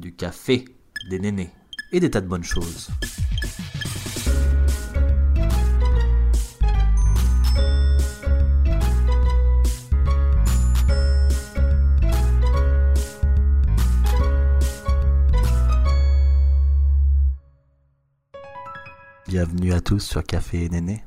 du café, des nénés et des tas de bonnes choses. Bienvenue à tous sur Café et Néné.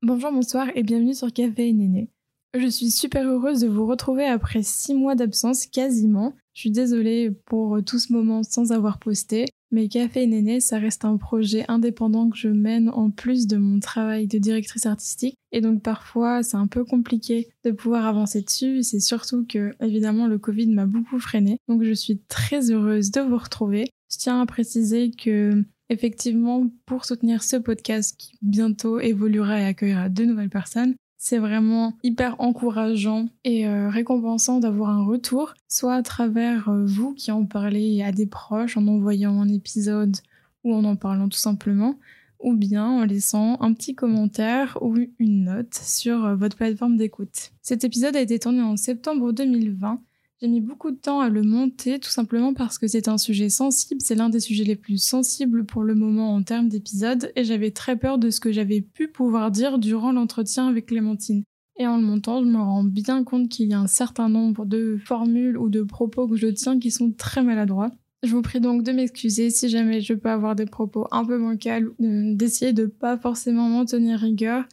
Bonjour, bonsoir et bienvenue sur Café et Néné. Je suis super heureuse de vous retrouver après six mois d'absence quasiment. Je suis désolée pour tout ce moment sans avoir posté, mais Café Néné, ça reste un projet indépendant que je mène en plus de mon travail de directrice artistique. Et donc parfois, c'est un peu compliqué de pouvoir avancer dessus. C'est surtout que, évidemment, le Covid m'a beaucoup freiné. Donc je suis très heureuse de vous retrouver. Je tiens à préciser que Effectivement, pour soutenir ce podcast qui bientôt évoluera et accueillera de nouvelles personnes, c'est vraiment hyper encourageant et euh, récompensant d'avoir un retour, soit à travers euh, vous qui en parlez à des proches en envoyant un épisode ou en en parlant tout simplement, ou bien en laissant un petit commentaire ou une note sur euh, votre plateforme d'écoute. Cet épisode a été tourné en septembre 2020 j'ai mis beaucoup de temps à le monter, tout simplement parce que c'est un sujet sensible, c'est l'un des sujets les plus sensibles pour le moment en termes d'épisodes, et j'avais très peur de ce que j'avais pu pouvoir dire durant l'entretien avec Clémentine. Et en le montant, je me rends bien compte qu'il y a un certain nombre de formules ou de propos que je tiens qui sont très maladroits. Je vous prie donc de m'excuser si jamais je peux avoir des propos un peu bancals, d'essayer de pas forcément m'en tenir rigueur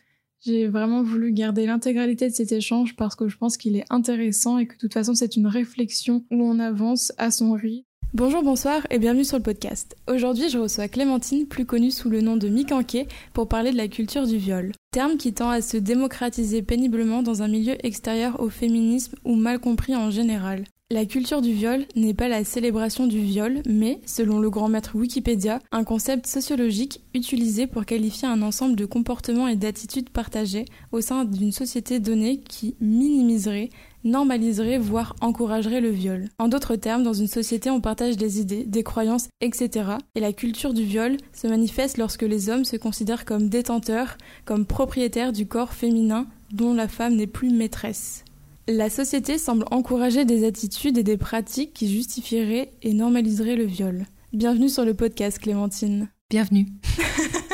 j'ai vraiment voulu garder l'intégralité de cet échange parce que je pense qu'il est intéressant et que de toute façon c'est une réflexion où on avance à son rythme. Bonjour, bonsoir et bienvenue sur le podcast. Aujourd'hui, je reçois Clémentine, plus connue sous le nom de Mikanké, pour parler de la culture du viol. Terme qui tend à se démocratiser péniblement dans un milieu extérieur au féminisme ou mal compris en général. La culture du viol n'est pas la célébration du viol, mais, selon le grand maître Wikipédia, un concept sociologique utilisé pour qualifier un ensemble de comportements et d'attitudes partagés au sein d'une société donnée qui minimiserait, normaliserait, voire encouragerait le viol. En d'autres termes, dans une société, on partage des idées, des croyances, etc. Et la culture du viol se manifeste lorsque les hommes se considèrent comme détenteurs, comme propriétaires du corps féminin dont la femme n'est plus maîtresse. La société semble encourager des attitudes et des pratiques qui justifieraient et normaliseraient le viol. Bienvenue sur le podcast, Clémentine. Bienvenue.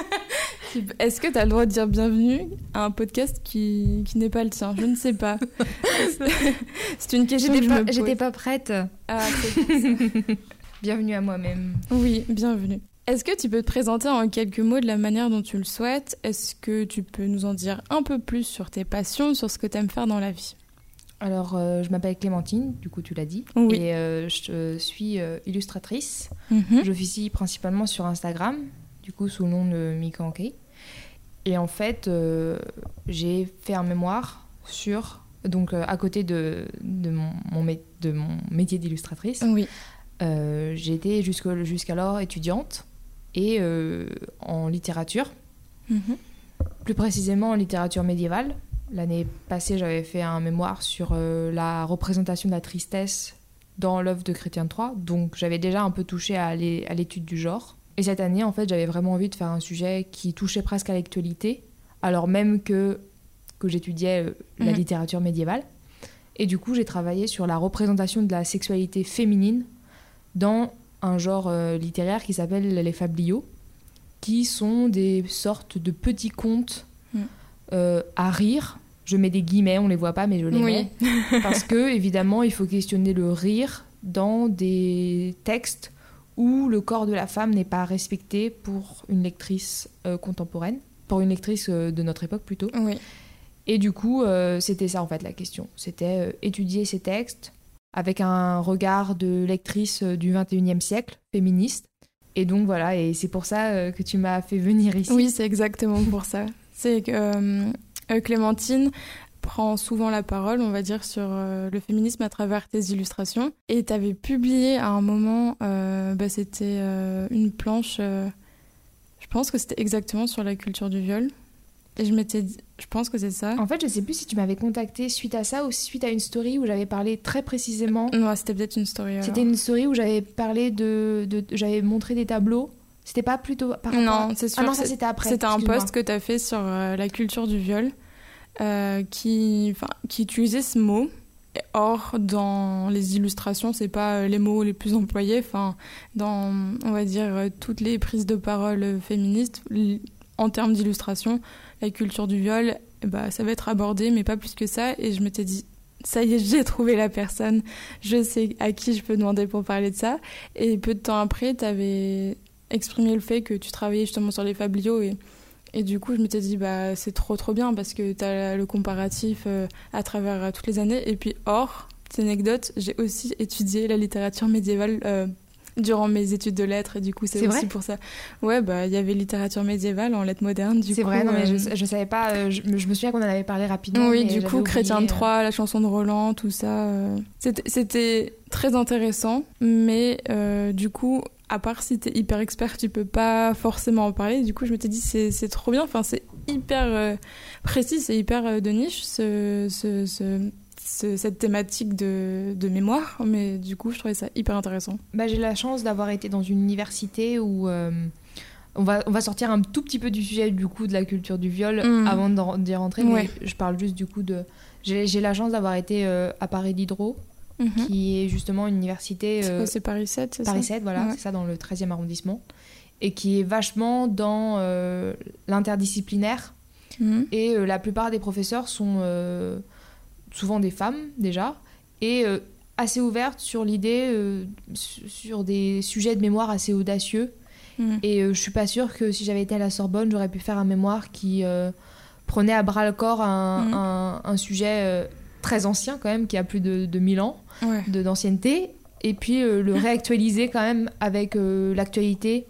Est-ce que tu as le droit de dire bienvenue à un podcast qui, qui n'est pas le tien? Je ne sais pas. C'est une question que je me pose. J'étais pas prête. Ah, bienvenue à moi-même. Oui, bienvenue. Est-ce que tu peux te présenter en quelques mots de la manière dont tu le souhaites? Est-ce que tu peux nous en dire un peu plus sur tes passions, sur ce que tu aimes faire dans la vie? Alors, euh, je m'appelle Clémentine, du coup, tu l'as dit. Oui. Et euh, je suis euh, illustratrice. Mhm. J'officie principalement sur Instagram, du coup, sous le nom de Mika Et en fait, j'ai fait un mémoire sur. Donc, à côté de, de, mon, de mon métier d'illustratrice, Oui. j'étais jusqu'alors étudiante et en littérature. Mhm. Plus précisément en littérature médiévale. L'année passée, j'avais fait un mémoire sur euh, la représentation de la tristesse dans l'œuvre de Chrétien III, donc j'avais déjà un peu touché à l'étude du genre. Et cette année, en fait, j'avais vraiment envie de faire un sujet qui touchait presque à l'actualité, alors même que, que j'étudiais euh, la Mhm. littérature médiévale. Et du coup, j'ai travaillé sur la représentation de la sexualité féminine dans un genre euh, littéraire qui s'appelle les fabliaux, qui sont des sortes de petits contes. Euh, à rire. Je mets des guillemets, on les voit pas, mais je les Oui. mets. Parce que, évidemment, il faut questionner le rire dans des textes où le corps de la femme n'est pas respecté pour une lectrice euh, contemporaine, pour une lectrice euh, de notre époque plutôt. Oui. Et du coup, c'était ça en fait la question. C'était étudier ces textes avec un regard de lectrice du 21e siècle, féministe. Et donc voilà, et c'est pour ça que tu m'as fait venir ici. Oui, c'est exactement pour ça. C'est que euh, euh, Clémentine prend souvent la parole, on va dire, sur euh, le féminisme à travers tes illustrations. Et tu avais publié à un moment, bah, c'était une planche, je pense que c'était exactement sur la culture du viol. Et je m'étais dit, je pense que c'est ça. En fait, je sais plus si tu m'avais contacté suite à ça ou suite à une story où j'avais parlé très précisément. Non, c'était peut-être une story. C'était une story où j'avais parlé de, de- j'avais montré des tableaux. C'était pas plutôt par Non, c'est sûr. Ah non, que ça c'est- c'était après. C'était un post que tu as fait sur euh, la culture du viol euh, qui, qui utilisait ce mot. Or, dans les illustrations, c'est pas les mots les plus employés. Enfin, dans, on va dire, toutes les prises de parole féministes, en termes d'illustration, la culture du viol, bah, ça va être abordé, mais pas plus que ça. Et je m'étais dit, ça y est, j'ai trouvé la personne. Je sais à qui je peux demander pour parler de ça. Et peu de temps après, tu avais exprimé le fait que tu travaillais justement sur les fabliaux et et du coup, je m'étais dit, bah, c'est trop trop bien parce que tu as le comparatif euh, à travers euh, toutes les années. Et puis, hors, petite anecdote, j'ai aussi étudié la littérature médiévale euh, durant mes études de lettres. Et du coup, c'est aussi pour ça. Ouais, bah, il y avait littérature médiévale en lettres modernes. C'est vrai, non, mais je, je savais pas. Je, me souviens qu'on en avait parlé rapidement. Oui, du coup, Chrétien de Troyes, la chanson de Roland, tout ça. C'était très intéressant. Mais du coup, à part si t'es hyper expert, tu peux pas forcément en parler. Du coup, je m'étais dit, c'est trop bien. Enfin, c'est hyper euh, précis, c'est hyper euh, de niche, ce, ce, cette thématique de, de, mémoire. Mais du coup, je trouvais ça hyper intéressant. Bah, J'ai la chance d'avoir été dans une université où. Euh, on va, on va sortir un tout petit peu du sujet du coup de la culture du viol mm. avant d'y rentrer, mais je parle juste du coup de. J'ai la chance d'avoir été à Paris d'Hydro, Mhm. qui est justement une université. Euh, c'est Paris 7, c'est ça Paris 7, voilà, c'est ça, dans le 13e arrondissement. Et qui est vachement dans euh, l'interdisciplinaire. Mhm. Et euh, la plupart des professeurs sont souvent des femmes, déjà, et assez ouvertes sur l'idée, sur des sujets de mémoire assez audacieux. Mhm. Et je suis pas sûre que si j'avais été à la Sorbonne, j'aurais pu faire un mémoire qui prenait à bras le corps un, un, un sujet très ancien quand même, qui a plus de, de 1000 ans d'ancienneté, et puis euh, le réactualiser quand même avec euh, l'actualité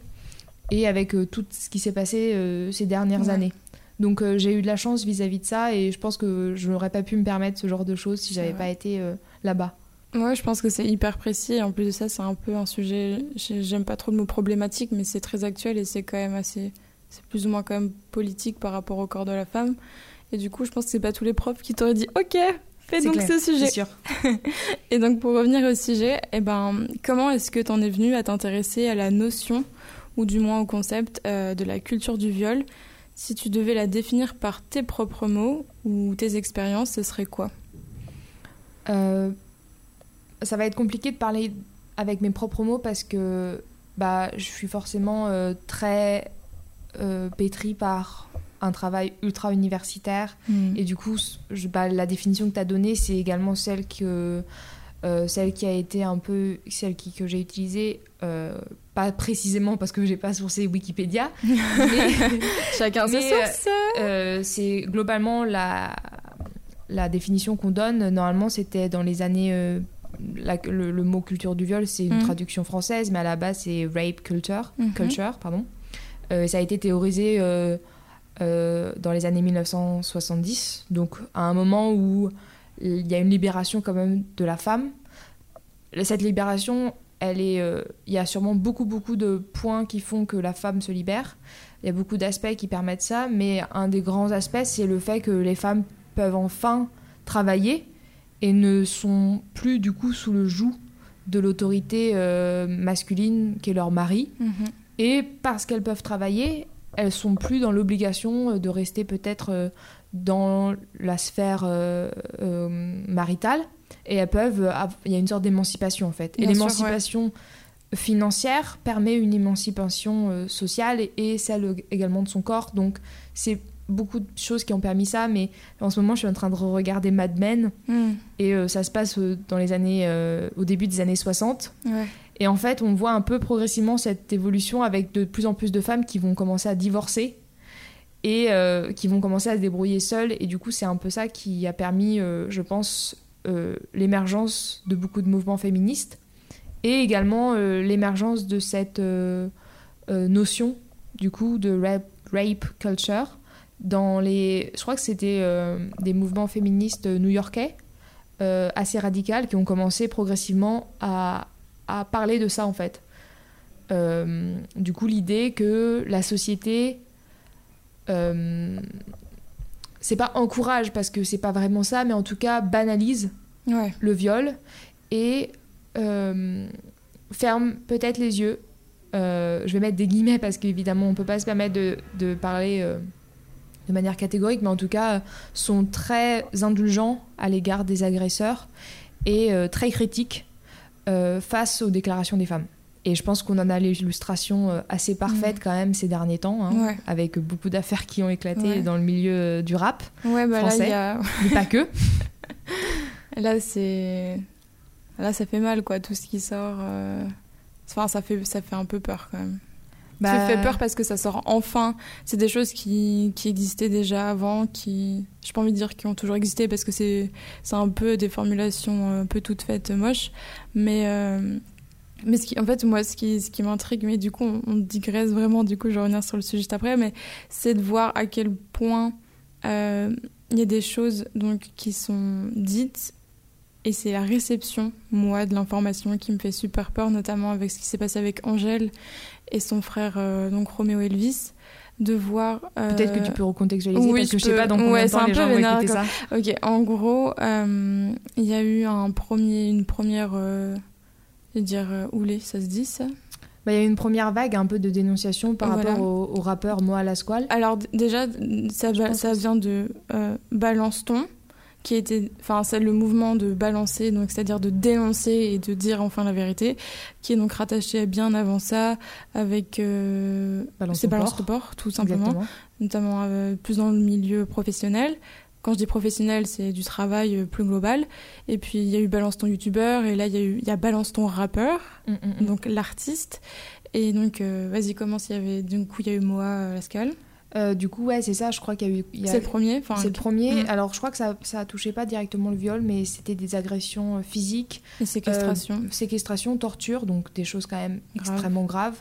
et avec euh, tout ce qui s'est passé ces dernières années. Donc j'ai eu de la chance vis-à-vis de ça, et je pense que je n'aurais pas pu me permettre ce genre de choses si j'avais pas été là-bas. Ouais, je pense que c'est hyper précis. Et en plus de ça, c'est un peu un sujet. J'aime pas trop le mot problématique, mais c'est très actuel et c'est quand même assez. C'est plus ou moins quand même politique par rapport au corps de la femme. Et du coup, je pense que c'est pas tous les profs qui t'auraient dit OK, fais donc ce sujet. Sûr. et donc pour revenir au sujet, eh ben, comment est-ce que tu en es venu à t'intéresser à la notion, ou du moins au concept, euh, de la culture du viol? Si tu devais la définir par tes propres mots ou tes expériences, ce serait quoi? Euh, Ça va être compliqué de parler avec mes propres mots parce que bah, je suis forcément euh, très pétrie par un travail ultra universitaire. Mm. Et du coup, je, bah, la définition que tu as donnée, c'est également celle, que, euh, celle qui a été un peu celle qui, que j'ai utilisée. Euh, pas précisément parce que j'ai pas sourcé Wikipédia. Chacun ses sources. Euh, c'est globalement la, la définition qu'on donne. Normalement, c'était dans les années. le, mot culture du viol, c'est une mm. traduction française, mais à la base, c'est rape culture. Mm-hmm. culture pardon. ça a été théorisé euh, dans les années 1970, donc à un moment où il y a une libération quand même de la femme. Cette libération, elle est, euh, il y a sûrement beaucoup beaucoup de points qui font que la femme se libère. Il y a beaucoup d'aspects qui permettent ça, mais un des grands aspects, c'est le fait que les femmes peuvent enfin travailler et ne sont plus du coup sous le joug de l'autorité euh, masculine qui est leur mari. Mhm. Et parce qu'elles peuvent travailler, elles sont plus dans l'obligation euh, de rester peut-être dans la sphère euh, maritale et elles peuvent il y a une sorte d'émancipation en fait. Et l'émancipation financière permet une émancipation sociale et, celle également de son corps. Donc c'est beaucoup de choses qui ont permis ça mais en ce moment je suis en train de regarder Mad Men. Hmm. et ça se passe dans les années au début des années 60 ouais. Et en fait, on voit un peu progressivement cette évolution avec de plus en plus de femmes qui vont commencer à divorcer et euh, qui vont commencer à se débrouiller seules. Et du coup, c'est un peu ça qui a permis, euh, je pense, euh, l'émergence de beaucoup de mouvements féministes et également l'émergence de cette notion, du coup, de rape, rape culture dans les... Je crois que c'était des mouvements féministes new-yorkais assez radicaux qui ont commencé progressivement à à parler de ça en fait. Du coup, l'idée que la société, c'est pas encourage parce que c'est pas vraiment ça, mais en tout cas banalise le viol et euh, ferme peut-être les yeux. je vais mettre des guillemets parce qu'évidemment on peut pas se permettre de, de parler de manière catégorique, mais en tout cas sont très indulgents à l'égard des agresseurs et euh, très critique euh, face aux déclarations des femmes. Et je pense qu'on en a l'illustration euh, assez parfaite Mm. quand même ces derniers temps, hein, Ouais. avec beaucoup d'affaires qui ont éclaté Ouais. dans le milieu euh, du rap, Ouais, bah là, Français. il y a... mais pas que. là c'est. Là, ça fait mal, quoi, tout ce qui sort. euh, Enfin, ça fait, ça fait un peu peur quand même. Bah, Ça fait peur parce que ça sort enfin. C'est des choses qui, qui existaient déjà avant, qui, j'ai pas envie de dire qui ont toujours existé parce que c'est, c'est un peu des formulations un peu toutes faites moches. Mais, euh, mais ce qui, en fait, moi, ce qui, ce qui m'intrigue, mais du coup, on, on digresse vraiment, du coup, je vais revenir sur le sujet juste après, mais c'est de voir à quel point euh, il y a des choses donc, qui sont dites et c'est la réception, moi, de l'information qui me fait super peur, notamment avec ce qui s'est passé avec Angèle et son frère, euh, donc Roméo Elvis, de voir. euh, Peut-être que tu peux recontextualiser oui, parce que je je sais pas dans combien Ouais, de c'est temps un les peu gens vont vénère, écouter ça. Ok, en gros, euh, il y a eu un premier, une première. Euh, je vais dire, euh, oulé, ça se dit ça? Bah, Il y a eu une première vague un peu de dénonciation par Voilà. rapport au, au rappeur Moa Lasquale. Alors, déjà, ça, vient de euh, Balance Ton, qui était. Enfin, c'est le mouvement de balancer, donc c'est-à-dire de dénoncer et de dire enfin la vérité, qui est donc rattaché à bien avant ça avec. euh, Balance Balance ton port, tout simplement. Exactement. notamment euh, plus dans le milieu professionnel. Quand je dis professionnel, c'est du travail euh, plus global. Et puis il y a eu Balance ton youtubeur, et là il y a eu il y a Balance ton rappeur, Mm, mm, mm. donc l'artiste. Et donc euh, vas-y commence. Il y avait du coup il y a eu Moa euh, Lascal. Euh, du coup, ouais, c'est ça. Je crois qu'il y a eu. il y a- C'est le premier. Enfin, C'est le premier. Alors, je crois que ça, ça touchait pas directement le viol, mais c'était des agressions physiques, et séquestration. séquestration, torture, donc des choses quand même Grave. extrêmement graves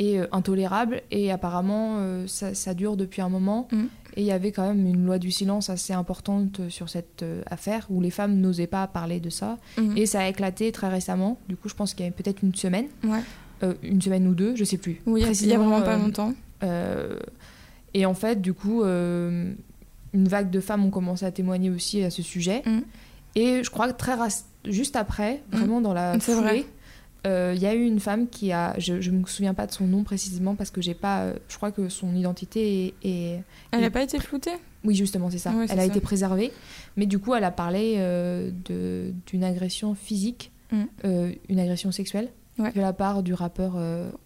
et euh, intolérables. Et apparemment, euh, ça, ça dure depuis un moment. Et il y avait quand même une loi du silence assez importante sur cette euh, affaire où les femmes n'osaient pas parler de ça. Mhm. Et ça a éclaté très récemment. Du coup, je pense qu'il y a peut-être une semaine, Ouais. Euh, une semaine ou deux, je sais plus. Oui, il y a- vraiment pas euh, longtemps. et en fait, du coup, une vague de femmes ont commencé à témoigner aussi à ce sujet. Mm. Et je crois que très juste après, vraiment dans la C'est vrai. Foulée, euh, il y a eu une femme qui a, je, je me souviens pas de son nom précisément parce que j'ai pas, euh, je crois que son identité est, est- Elle n'a pas été floutée? Oui justement c'est ça. Elle a ça. été préservée, mais du coup elle a parlé euh, de d'une agression physique, Mm. euh, une agression sexuelle Ouais. de la part du rappeur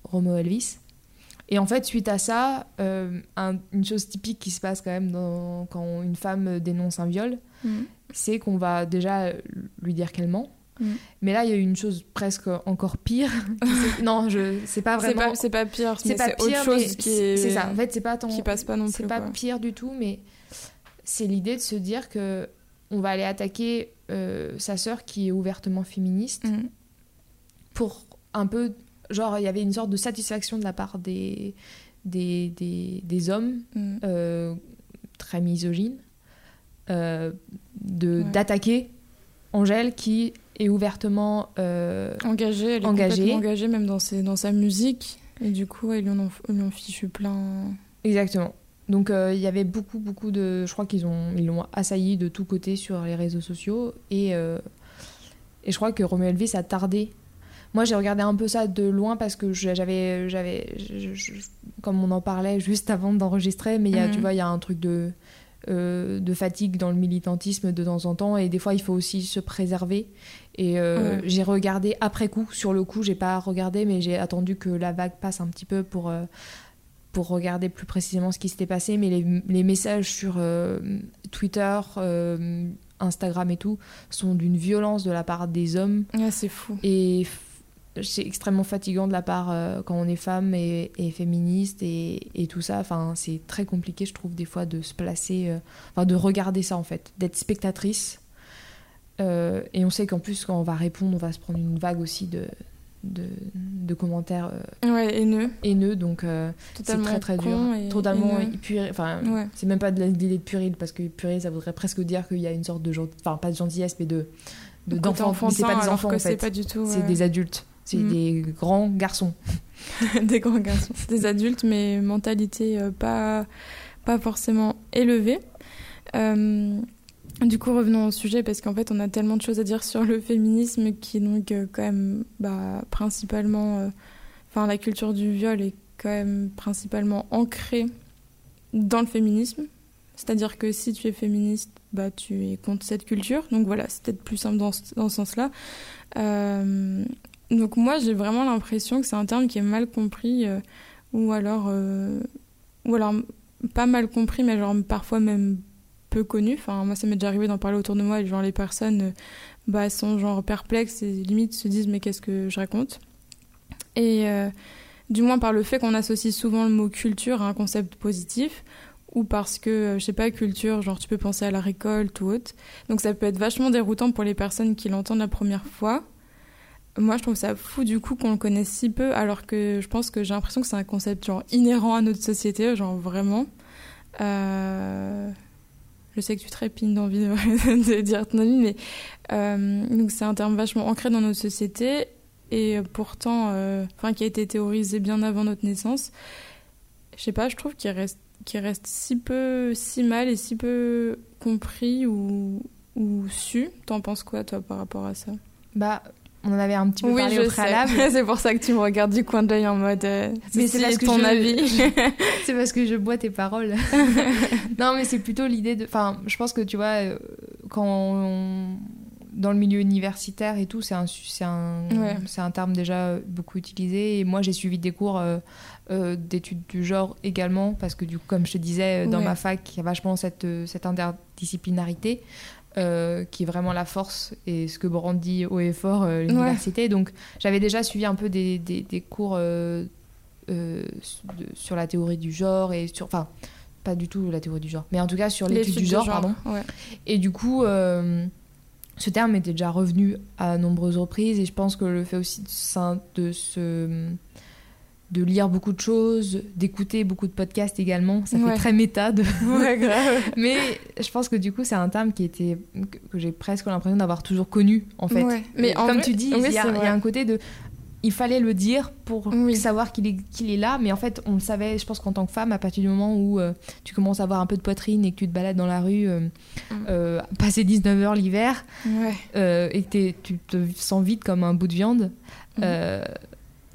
Romo Elvis. Et en fait, suite à ça, un- une chose typique qui se passe quand même dans- quand une femme dénonce un viol, Mhm. c'est qu'on va déjà lui dire qu'elle ment. Mm. Mais là, il y a eu une chose presque encore pire. C'est- non, je, c'est pas C'est vraiment. pas, c'est pas pire, C'est pas c'est autre pire, chose qui c'est est... c'est ça. En fait, c'est pas tant. qui passe pas non C'est plus. pas quoi. pire du tout, mais c'est l'idée de se dire que on va aller attaquer euh, sa sœur qui est ouvertement féministe Mhm. pour un peu genre il y avait une sorte de satisfaction de la part des des, des, des hommes Mhm. euh, très misogynes euh, de Ouais. d'attaquer Angèle qui est ouvertement euh, Engagée, elle est Engagée. complètement engagée même dans, ses, dans sa musique. Et du coup, ils lui en ont, ils lui ont fichu plein. Exactement. Donc euh, il y avait beaucoup, beaucoup de... Je crois qu'ils ont, ils l'ont assailli de tous côtés sur les réseaux sociaux. Et, euh, et je crois que Romeo Elvis a tardé. Moi, j'ai regardé un peu ça de loin parce que j'avais... j'avais comme on en parlait juste avant d'enregistrer, mais y a, Mhm. tu vois, il y a un truc de, euh, de fatigue dans le militantisme de temps en temps. Et des fois, il faut aussi se préserver. Et euh, Ouais. j'ai regardé après coup. Sur le coup, j'ai pas regardé, mais j'ai attendu que la vague passe un petit peu pour... euh, pour regarder plus précisément ce qui s'était passé, mais les, les messages sur Twitter, Instagram et tout sont d'une violence de la part des hommes Ouais, c'est fou. et c'est extrêmement fatigant de la part euh, quand on est femme et, et féministe et, et tout ça. Enfin, c'est très compliqué, je trouve, des fois de se placer, euh, enfin de regarder ça en fait, d'être spectatrice. Euh, et on sait qu'en plus, quand on va répondre, on va se prendre une vague aussi de, de, de commentaires Ouais, haineux. haineux, donc c'est très très dur. Totalement. Enfin, Ouais. c'est même pas de l'idée de puéril, parce que puéril, ça voudrait presque dire qu'il y a une sorte de enfin pas de gentillesse, mais de d'enfants. c'est pas des enfants en c'est fait. pas du tout. C'est ouais. des adultes. C'est Mm. des grands garçons. des grands garçons. Des adultes, mais mentalité euh, pas, pas forcément élevée. Euh, du coup, revenons au sujet, parce qu'en fait, on a tellement de choses à dire sur le féminisme qui, donc, euh, quand même, bah, principalement. euh, Enfin, la culture du viol est quand même principalement ancrée dans le féminisme. C'est-à-dire que si tu es féministe, bah, tu es contre cette culture. Donc voilà, c'est peut-être plus simple dans ce, dans ce sens-là. Euh, donc moi, j'ai vraiment l'impression que c'est un terme qui est mal compris, euh, ou alors, euh, ou alors pas mal compris, mais genre parfois même peu connu. Enfin, moi, ça m'est déjà arrivé d'en parler autour de moi, et genre les personnes bah, sont genre perplexes et limite se disent mais qu'est-ce que je raconte? Et du moins par le fait qu'on associe souvent le mot culture à un concept positif, ou parce que, je sais pas, culture, genre tu peux penser à la récolte ou autre. Donc ça peut être vachement déroutant pour les personnes qui l'entendent la première fois. Moi, je trouve ça fou du coup qu'on le connaisse si peu, alors que je pense que j'ai l'impression que c'est un concept genre inhérent à notre société, genre vraiment. Euh, je sais que tu trépines d'envie de, de, dire ton avis, mais euh, donc c'est un terme vachement ancré dans notre société et pourtant, euh, enfin qui a été théorisé bien avant notre naissance. Je sais pas, je trouve qu'il reste qui reste si peu, si mal et si peu compris ou, ou su. T'en penses quoi, toi, par rapport à ça? Bah, on en avait un petit peu oui, parlé au préalable. c'est pour ça que tu me regardes du coin de l'œil en mode. Euh, mais c'est ton avis. c'est parce que je bois tes paroles. non, mais c'est plutôt l'idée de. Enfin, je pense que tu vois, euh, quand on... dans le milieu universitaire et tout, c'est un, c'est un, Ouais. c'est un terme déjà beaucoup utilisé. Et moi, j'ai suivi des cours euh, euh, d'études du genre également, parce que du coup, comme je te disais, dans Ouais. ma fac, il y a vachement cette, cette interdisciplinarité. Euh, qui est vraiment la force et ce que brandit haut et fort euh, l'université. Donc j'avais déjà suivi un peu des, des, des cours euh, de- sur la théorie du genre et sur... Enfin, pas du tout la théorie du genre, mais en tout cas sur l'étude du genre, pardon. Ouais. Et du coup, ce terme était déjà revenu à nombreuses reprises et je pense que le fait aussi de, de se de lire beaucoup de choses, d'écouter beaucoup de podcasts également, ça Ouais. fait très méta. De... Ouais, grave. Mais je pense que du coup, c'est un terme qui était que j'ai presque l'impression d'avoir toujours connu en fait. Ouais. Mais en comme vrai- tu dis, oui, il y, a- y un côté de il fallait le dire pour Oui. savoir qu'il est, qu'il est là, mais en fait, on le savait, je pense qu'en tant que femme, à partir du moment où euh, tu commences à avoir un peu de poitrine et que tu te balades dans la rue, euh, Mm. euh, passer 19h l'hiver, euh, et que tu te sens vite comme un bout de viande, Mhm.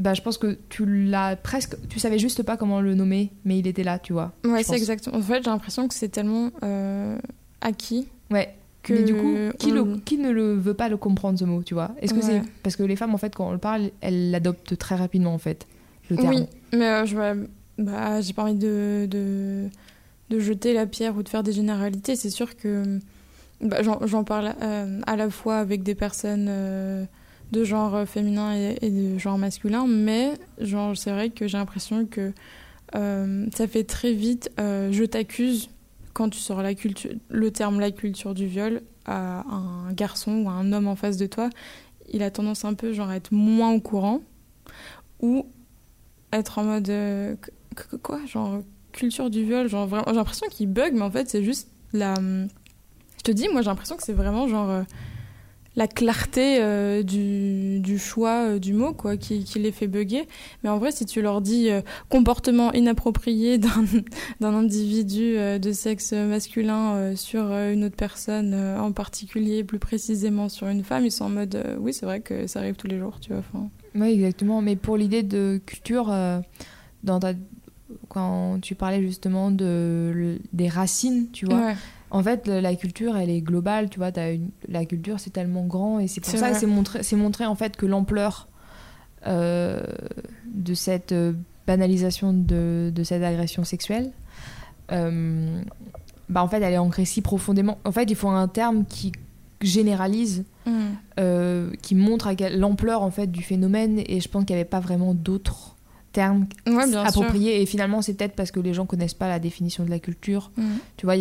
Bah, je pense que tu l'as presque. Tu savais juste pas comment le nommer, mais il était là, tu vois. Ouais, c'est exactement. En fait, j'ai l'impression que c'est tellement euh, acquis Ouais. que. Mais du coup, qui, le- on- qui ne le veut pas le comprendre ce mot, tu vois? Est-ce que Ouais. c'est parce que les femmes en fait quand on le parle, elles l'adoptent très rapidement en fait le terme? Oui, mais euh, je vois- bah, j'ai pas envie de, de, de jeter la pierre ou de faire des généralités. C'est sûr que bah, j'en j'en parle euh, à la fois avec des personnes de genre féminin et, de genre masculin, mais genre c'est vrai que j'ai l'impression que euh, ça fait très vite euh, je t'accuse quand tu sors la culture, le terme la culture du viol à un garçon ou à un homme en face de toi. Il a tendance un peu genre à être moins au courant ou être en mode euh, quoi genre culture du viol genre vraiment j'ai l'impression qu'il bug mais en fait c'est juste la je te dis moi j'ai l'impression que c'est vraiment genre euh, la clarté euh, du, du choix euh, du mot quoi qui, qui les fait bugger. Mais en vrai si tu leur dis euh, comportement inapproprié d'un individu de sexe masculin sur une autre personne en particulier plus précisément sur une femme ils sont en mode oui c'est vrai que ça arrive tous les jours tu vois Oui, exactement. Mais pour l'idée de culture, dans ta... quand tu parlais justement de, des racines, tu vois, ouais en fait, la culture, elle est globale, tu vois. As une... La culture, c'est tellement grand et c'est pour ça que c'est montré, c'est montré en fait que l'ampleur euh, de cette euh, banalisation de, de cette agression sexuelle, euh, bah en fait, elle est ancrée si profondément. En fait, il faut un terme qui généralise Mm. euh, qui montre l'ampleur en fait du phénomène et je pense qu'il n'y avait pas vraiment d'autres termes Ouais, sûr. appropriés et finalement c'est peut-être parce que les gens connaissent pas la définition de la culture Mm. tu vois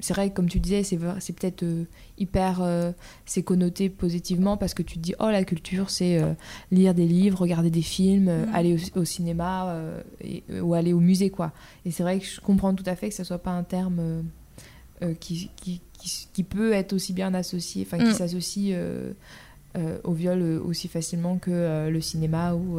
c'est vrai que comme tu disais c'est peut-être euh, hyper euh, c'est connoté positivement parce que tu te dis oh la culture c'est euh, lire des livres regarder des films euh, Mhm. aller au, au cinéma et- ou aller au musée quoi et c'est vrai que je comprends tout à fait que ça soit pas un terme qui, qui, qui, qui peut être aussi bien associé enfin qui Mm. s'associe au viol aussi facilement que le cinéma ou,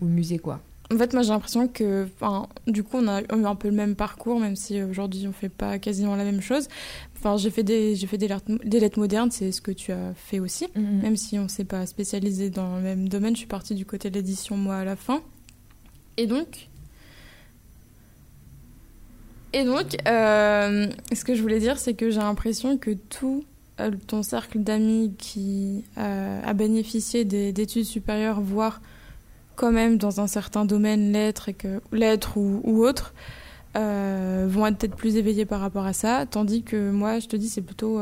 ou le musée quoi En fait, moi j'ai l'impression que, enfin, du coup, on a eu un peu le même parcours, même si aujourd'hui on fait pas quasiment la même chose. Enfin, j'ai fait des, j'ai fait des lettres, des lettres modernes, c'est ce que tu as fait aussi. Même si on s'est pas spécialisé dans le même domaine, je suis partie du côté de l'édition moi à la fin. Et donc, Et donc, euh, ce que je voulais dire, c'est que j'ai l'impression que tout euh, ton cercle d'amis qui euh, a bénéficié d'études supérieures, voire quand même dans un certain domaine, l'être, et que l'être ou, ou autre, vont être peut-être plus éveillés par rapport à ça, tandis que moi, je te dis, c'est plutôt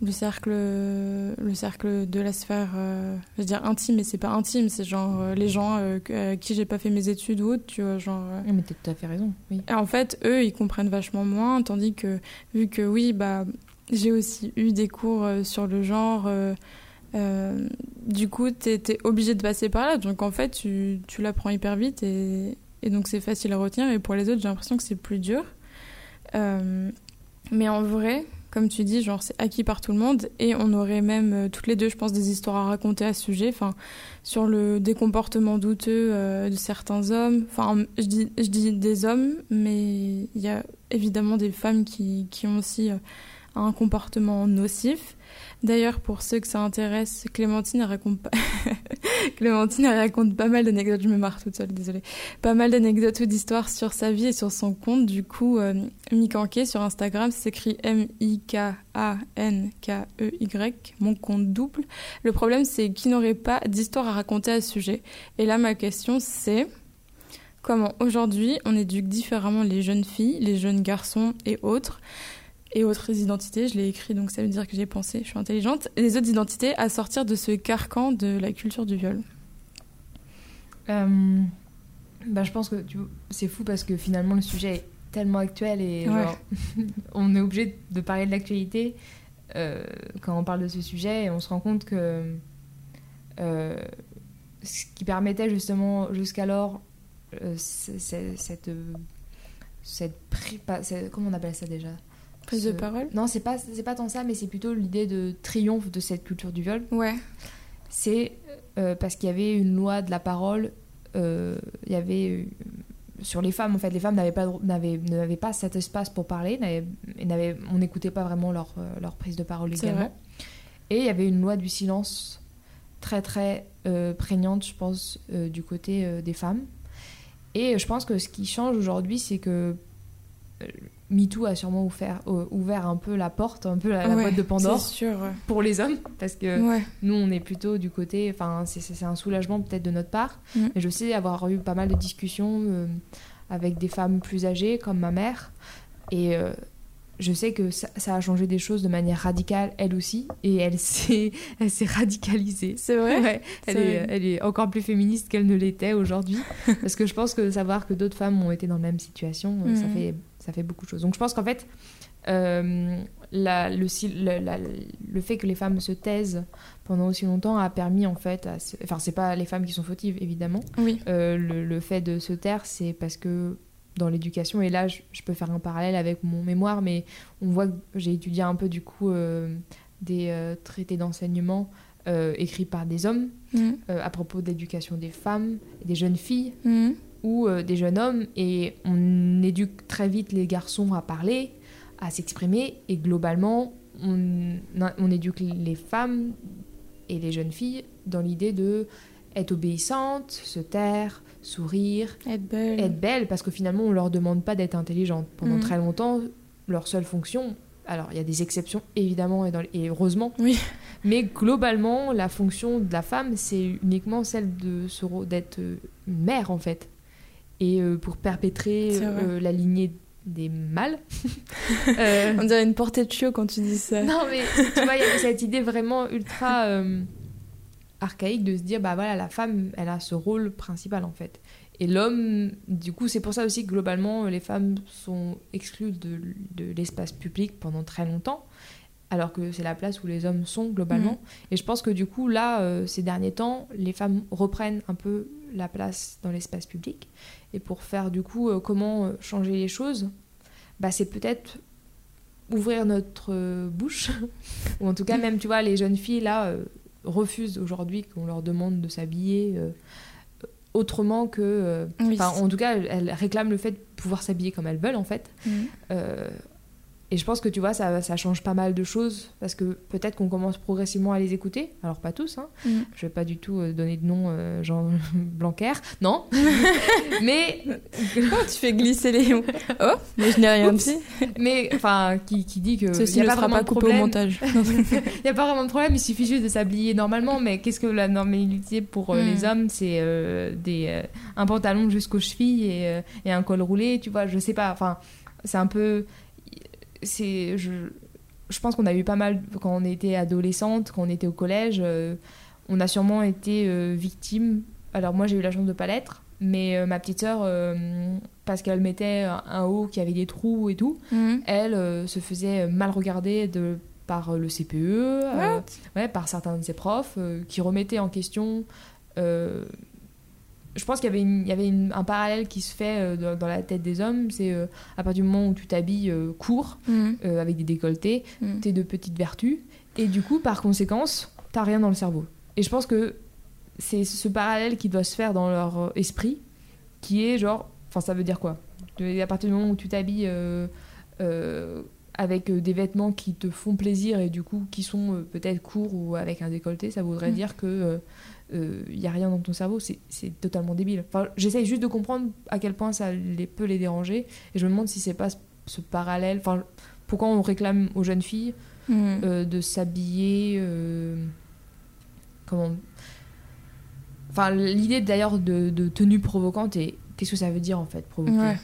le cercle le cercle de la sphère euh, je veux dire intime mais c'est pas intime c'est genre euh, les gens euh, qui j'ai pas fait mes études ou autre tu vois genre mais t'as tout à fait raison oui. Et en fait eux ils comprennent vachement moins tandis que vu que oui bah j'ai aussi eu des cours sur le genre du coup t'es obligé de passer par là. Donc en fait tu, tu l'apprends hyper vite et, et donc c'est facile à retenir. Et pour les autres j'ai l'impression que c'est plus dur. Mais en vrai comme tu dis, genre c'est acquis par tout le monde. Et on aurait même euh, toutes les deux, je pense, des histoires à raconter à ce sujet, enfin sur le des douteux euh, de certains hommes. Enfin, je dis je dis des hommes, mais il y a évidemment des femmes qui qui ont aussi euh, un comportement nocif. D'ailleurs, pour ceux que ça intéresse, Clémentine raconte pas... Mal d'anecdotes. Je me marre toute seule, désolée. Pas mal d'anecdotes ou d'histoires sur sa vie et sur son compte. Du coup, euh, Mikanke sur Instagram, s'écrit M-I-K-A-N-K-E-Y, mon compte double. Le problème, c'est qu'il n'aurait pas d'histoire à raconter à ce sujet. Et là, ma question, c'est comment aujourd'hui on éduque différemment les jeunes filles, les jeunes garçons et autres et autres identités, je l'ai écrit donc ça veut dire que j'ai pensé, je suis intelligente, et les autres identités à sortir de ce carcan de la culture du viol. Euh, bah, je pense que c'est fou parce que finalement le sujet est tellement actuel et genre, on est obligé de parler de l'actualité euh, quand on parle de ce sujet et on se rend compte que euh, ce qui permettait justement jusqu'alors cette, cette, cette, comment on appelle ça déjà? Prise de parole Non, c'est pas, c'est pas tant ça, mais c'est plutôt l'idée de triomphe de cette culture du viol. Ouais. C'est euh, parce qu'il y avait une loi de la parole, euh, il y avait euh, sur les femmes, en fait, les femmes n'avaient pas, n'avaient, pas cet espace pour parler, n'avaient, on n'écoutait pas vraiment leur, leur prise de parole également. Et il y avait une loi du silence très très prégnante, je pense, du côté des femmes. Et je pense que ce qui change aujourd'hui, c'est que MeToo a sûrement ouvert, ouvert un peu la porte, un peu la, boîte de Pandore pour les hommes, parce que nous, on est plutôt du côté, enfin, c'est un soulagement peut-être de notre part, mm. mais je sais avoir eu pas mal de discussions euh, avec des femmes plus âgées, comme ma mère, et euh, je sais que ça, a changé des choses de manière radicale, elle aussi, et elle s'est radicalisée. C'est vrai, elle, est, elle, est, encore plus féministe qu'elle ne l'était aujourd'hui, parce que je pense que savoir que d'autres femmes ont été dans la même situation, euh, ça mm. fait ça fait beaucoup de choses. Donc je pense qu'en fait, euh, la, le, le, fait que les femmes se taisent pendant aussi longtemps a permis en fait, à, enfin c'est pas les femmes qui sont fautives évidemment. Oui. Euh, le, fait de se taire, c'est parce que dans l'éducation, et là je, peux faire un parallèle avec mon mémoire, mais on voit que j'ai étudié un peu du coup euh, des traités d'enseignement écrits par des hommes mmh. à propos d'éducation des femmes, des jeunes filles. Mmh ou euh, des jeunes hommes et on éduque très vite les garçons à parler, à s'exprimer et globalement on, on, éduque les femmes et les jeunes filles dans l'idée de être obéissante, se taire, sourire, être belle, être belle parce que finalement on leur demande pas d'être intelligente. Pendant mm. très longtemps, leur seule fonction, alors il y a des exceptions évidemment et, et heureusement, oui. mais globalement la fonction de la femme c'est uniquement celle de d'être une mère en fait et euh, pour perpétrer euh, la lignée des mâles. Euh, On dirait une portée de chiot quand tu dis ça. Non, mais tu vois, il y a cette idée vraiment ultra archaïque de se dire, bah voilà, la femme, elle a ce rôle principal en fait. Et l'homme, du coup, c'est pour ça aussi que globalement, les femmes sont exclues de, de l'espace public pendant très longtemps, alors que c'est la place où les hommes sont globalement. Mhm. Et je pense que du coup, là, ces derniers temps, les femmes reprennent un peu la place dans l'espace public. Et pour faire du coup euh, comment euh, changer les choses, bah, c'est peut-être ouvrir notre euh, bouche. Ou en tout cas, même, tu vois, les jeunes filles, là, refusent aujourd'hui qu'on leur demande de s'habiller autrement que... en tout cas, elles réclament le fait de pouvoir s'habiller comme elles veulent, en fait. Mmh. Et je pense que tu vois, ça, ça change pas mal de choses parce que peut-être qu'on commence progressivement à les écouter. Alors, pas tous, hein. Mm. Je vais pas du tout euh, donner de nom, euh, Jean Blanquer, non. mais, Oh, tu fais glisser les. Oh, mais je n'ai rien dit. mais, enfin, qui, qui dit que. Ceci y a ne pas sera vraiment pas coupé au problème. montage. Il n'y a pas vraiment de problème, il suffit juste de s'habiller normalement. Mais qu'est-ce que la normalité pour euh, Mm. les hommes C'est euh, des, un pantalon jusqu'aux chevilles et, et un col roulé, tu vois, je sais pas. Enfin, c'est un peu. C'est. Je, je pense qu'on a eu pas mal, quand on était adolescente, quand on était au collège, euh, on a sûrement été euh, victime. Alors, moi, j'ai eu la chance de pas l'être. Mais euh, ma petite sœur, euh, parce qu'elle mettait un, haut qui avait des trous et tout, Mhm. elle se faisait mal regarder de, par le CPE, ouais, par certains de ses profs, qui remettaient en question. Je pense qu'il y avait, une- il y avait une- un parallèle qui se fait euh, dans, dans la tête des hommes. C'est euh, à partir du moment où tu t'habilles euh, court, euh, avec des décolletés, Mhm. t'es de petites vertus, et du coup, par conséquence, t'as rien dans le cerveau. Et je pense que c'est ce parallèle qui doit se faire dans leur esprit, qui est genre, enfin, ça veut dire quoi? À partir du moment où tu t'habilles euh, euh, avec des vêtements qui te font plaisir et du coup qui sont euh, peut-être courts ou avec un décolleté, ça voudrait Mm. dire que il y a rien dans ton cerveau. C'est totalement débile. Enfin, j'essaye juste de comprendre à quel point ça les, peut les déranger, et je me demande si c'est pas ce, ce parallèle. Enfin, pourquoi on réclame aux jeunes filles Mhm. euh, de s'habiller. euh, comment. Enfin, l'idée d'ailleurs de, de tenue provocante, et qu'est-ce que ça veut dire en fait, provoquer? Ouais.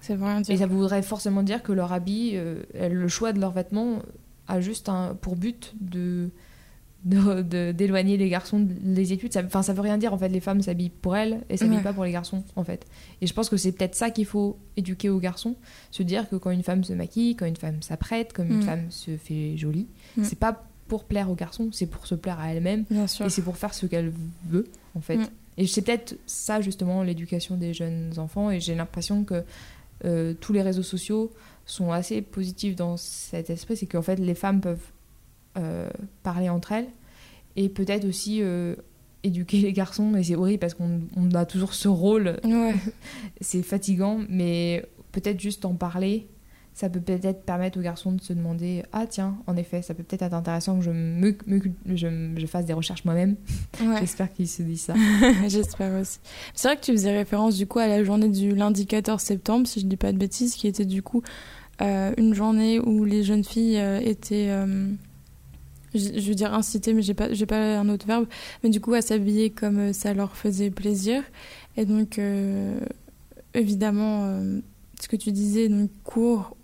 C'est vrai. Et ça voudrait forcément dire que leur habit, euh, le choix de leurs vêtements a juste un, pour but de- d'éloigner les garçons des études. Ça, enfin, ça veut rien dire en fait. Les femmes s'habillent pour elles et s'habillent Ouais. pas pour les garçons en fait. Et je pense que c'est peut-être ça qu'il faut éduquer aux garçons, se dire que quand une femme se maquille, quand une femme s'apprête, comme une Mm. femme se fait jolie, Mm. c'est pas pour plaire aux garçons, c'est pour se plaire à elle-même et c'est pour faire ce qu'elle veut en fait. Mm. Et c'est peut-être ça justement l'éducation des jeunes enfants et j'ai l'impression que euh, tous les réseaux sociaux sont assez positifs dans cet esprit, c'est qu'en fait les femmes peuvent parler entre elles et peut-être aussi euh, éduquer les garçons et c'est horrible parce qu'on on a toujours ce rôle, Ouais. c'est fatigant mais peut-être juste en parler ça peut peut-être permettre aux garçons de se demander ah tiens en effet ça peut peut-être être intéressant que je me, me- je, je fasse des recherches moi-même Ouais. j'espère qu'ils se disent ça J'espère aussi. C'est vrai que tu faisais référence du coup à la journée du lundi 14 septembre, si je dis pas de bêtises, qui était du coup euh, une journée où les jeunes filles euh, étaient, euh, je, veux dire incitées, mais j'ai pas, pas un autre verbe, mais du coup à s'habiller comme euh, ça leur faisait plaisir. Et donc euh, évidemment, euh, ce que tu disais, donc court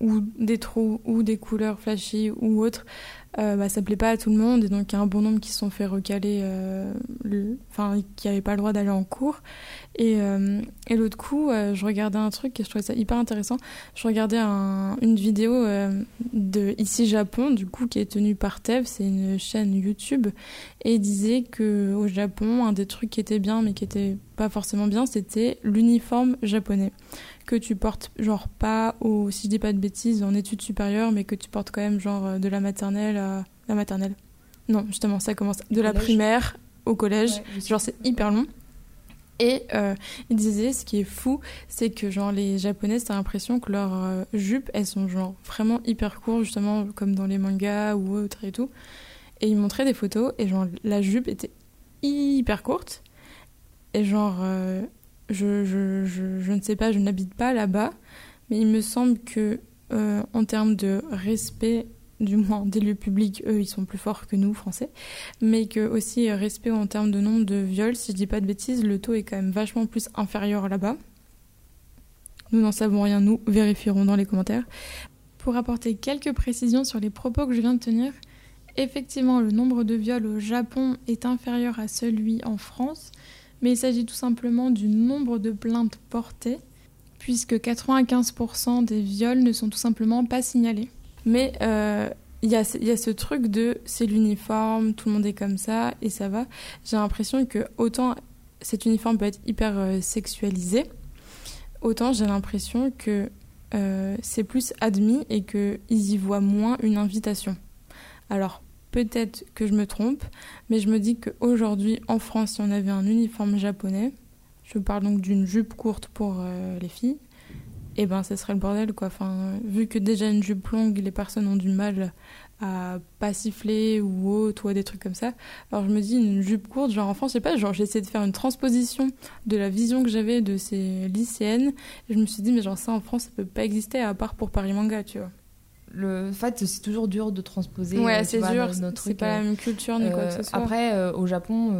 ou des trous ou des couleurs flashy ou autres, euh, bah, ça plaît pas à tout le monde et donc il y a un bon nombre qui se sont fait recaler, euh, enfin qui n'avaient pas le droit d'aller en cours. Et, euh, et l'autre coup, euh, je regardais un truc et je trouvais ça hyper intéressant. Je regardais un- une vidéo de Ici Japon, du coup, qui est tenue par Tev, c'est une chaîne YouTube, et disait que au Japon, un des trucs qui était bien mais qui était pas forcément bien, c'était l'uniforme japonais que tu portes genre pas au si je dis pas de bêtises en études supérieures mais que tu portes quand même genre euh, de la maternelle à la maternelle. Non justement ça commence de la primaire au collège. Ouais, genre c'est hyper long. Et euh, il disait ce qui est fou c'est que genre les japonaises t'as l'impression que leurs euh, jupes elles sont genre vraiment hyper courtes justement comme dans les mangas ou autres et tout. Et il montrait des photos et genre la jupe était hyper courte. Et genre euh, je, ne sais pas, je n'habite pas là-bas, mais il me semble que euh, en termes de respect, du moins des lieux publics, eux, ils sont plus forts que nous, Français, mais que aussi euh, respect en termes de nombre de viols, si je dis pas de bêtises, le taux est quand même vachement plus inférieur là-bas. Nous n'en savons rien, nous vérifierons dans les commentaires. Pour apporter quelques précisions sur les propos que je viens de tenir, effectivement, le nombre de viols au Japon est inférieur à celui en France, mais il s'agit tout simplement du nombre de plaintes portées, puisque 95% des viols ne sont tout simplement pas signalés. Mais euh, il y, a, ce- truc de c'est l'uniforme, tout le monde est comme ça et ça va. J'ai l'impression que autant cet uniforme peut être hyper euh, sexualisé, autant j'ai l'impression que euh, c'est plus admis et qu'ils y voient moins une invitation. Alors peut-être que je me trompe, mais je me dis qu'aujourd'hui, en France, si on avait un uniforme japonais, je parle donc d'une jupe courte pour euh, les filles, et ben ça serait le bordel quoi. Enfin, vu que déjà une jupe longue, les personnes ont du mal à pas siffler ou autre ou à des trucs comme ça. Alors je me dis une jupe courte, genre en France, je sais pas, genre j'essaie de faire une transposition de la vision que j'avais de ces lycéennes. Et je me suis dit mais genre ça en France ça peut pas exister à part pour Paris Manga, tu vois. Le en fait c'est toujours dur de transposer. Ouais, euh, c'est dur, c'est pas euh, la même culture ni quoi que Euh, ce soit. Après, euh, au Japon,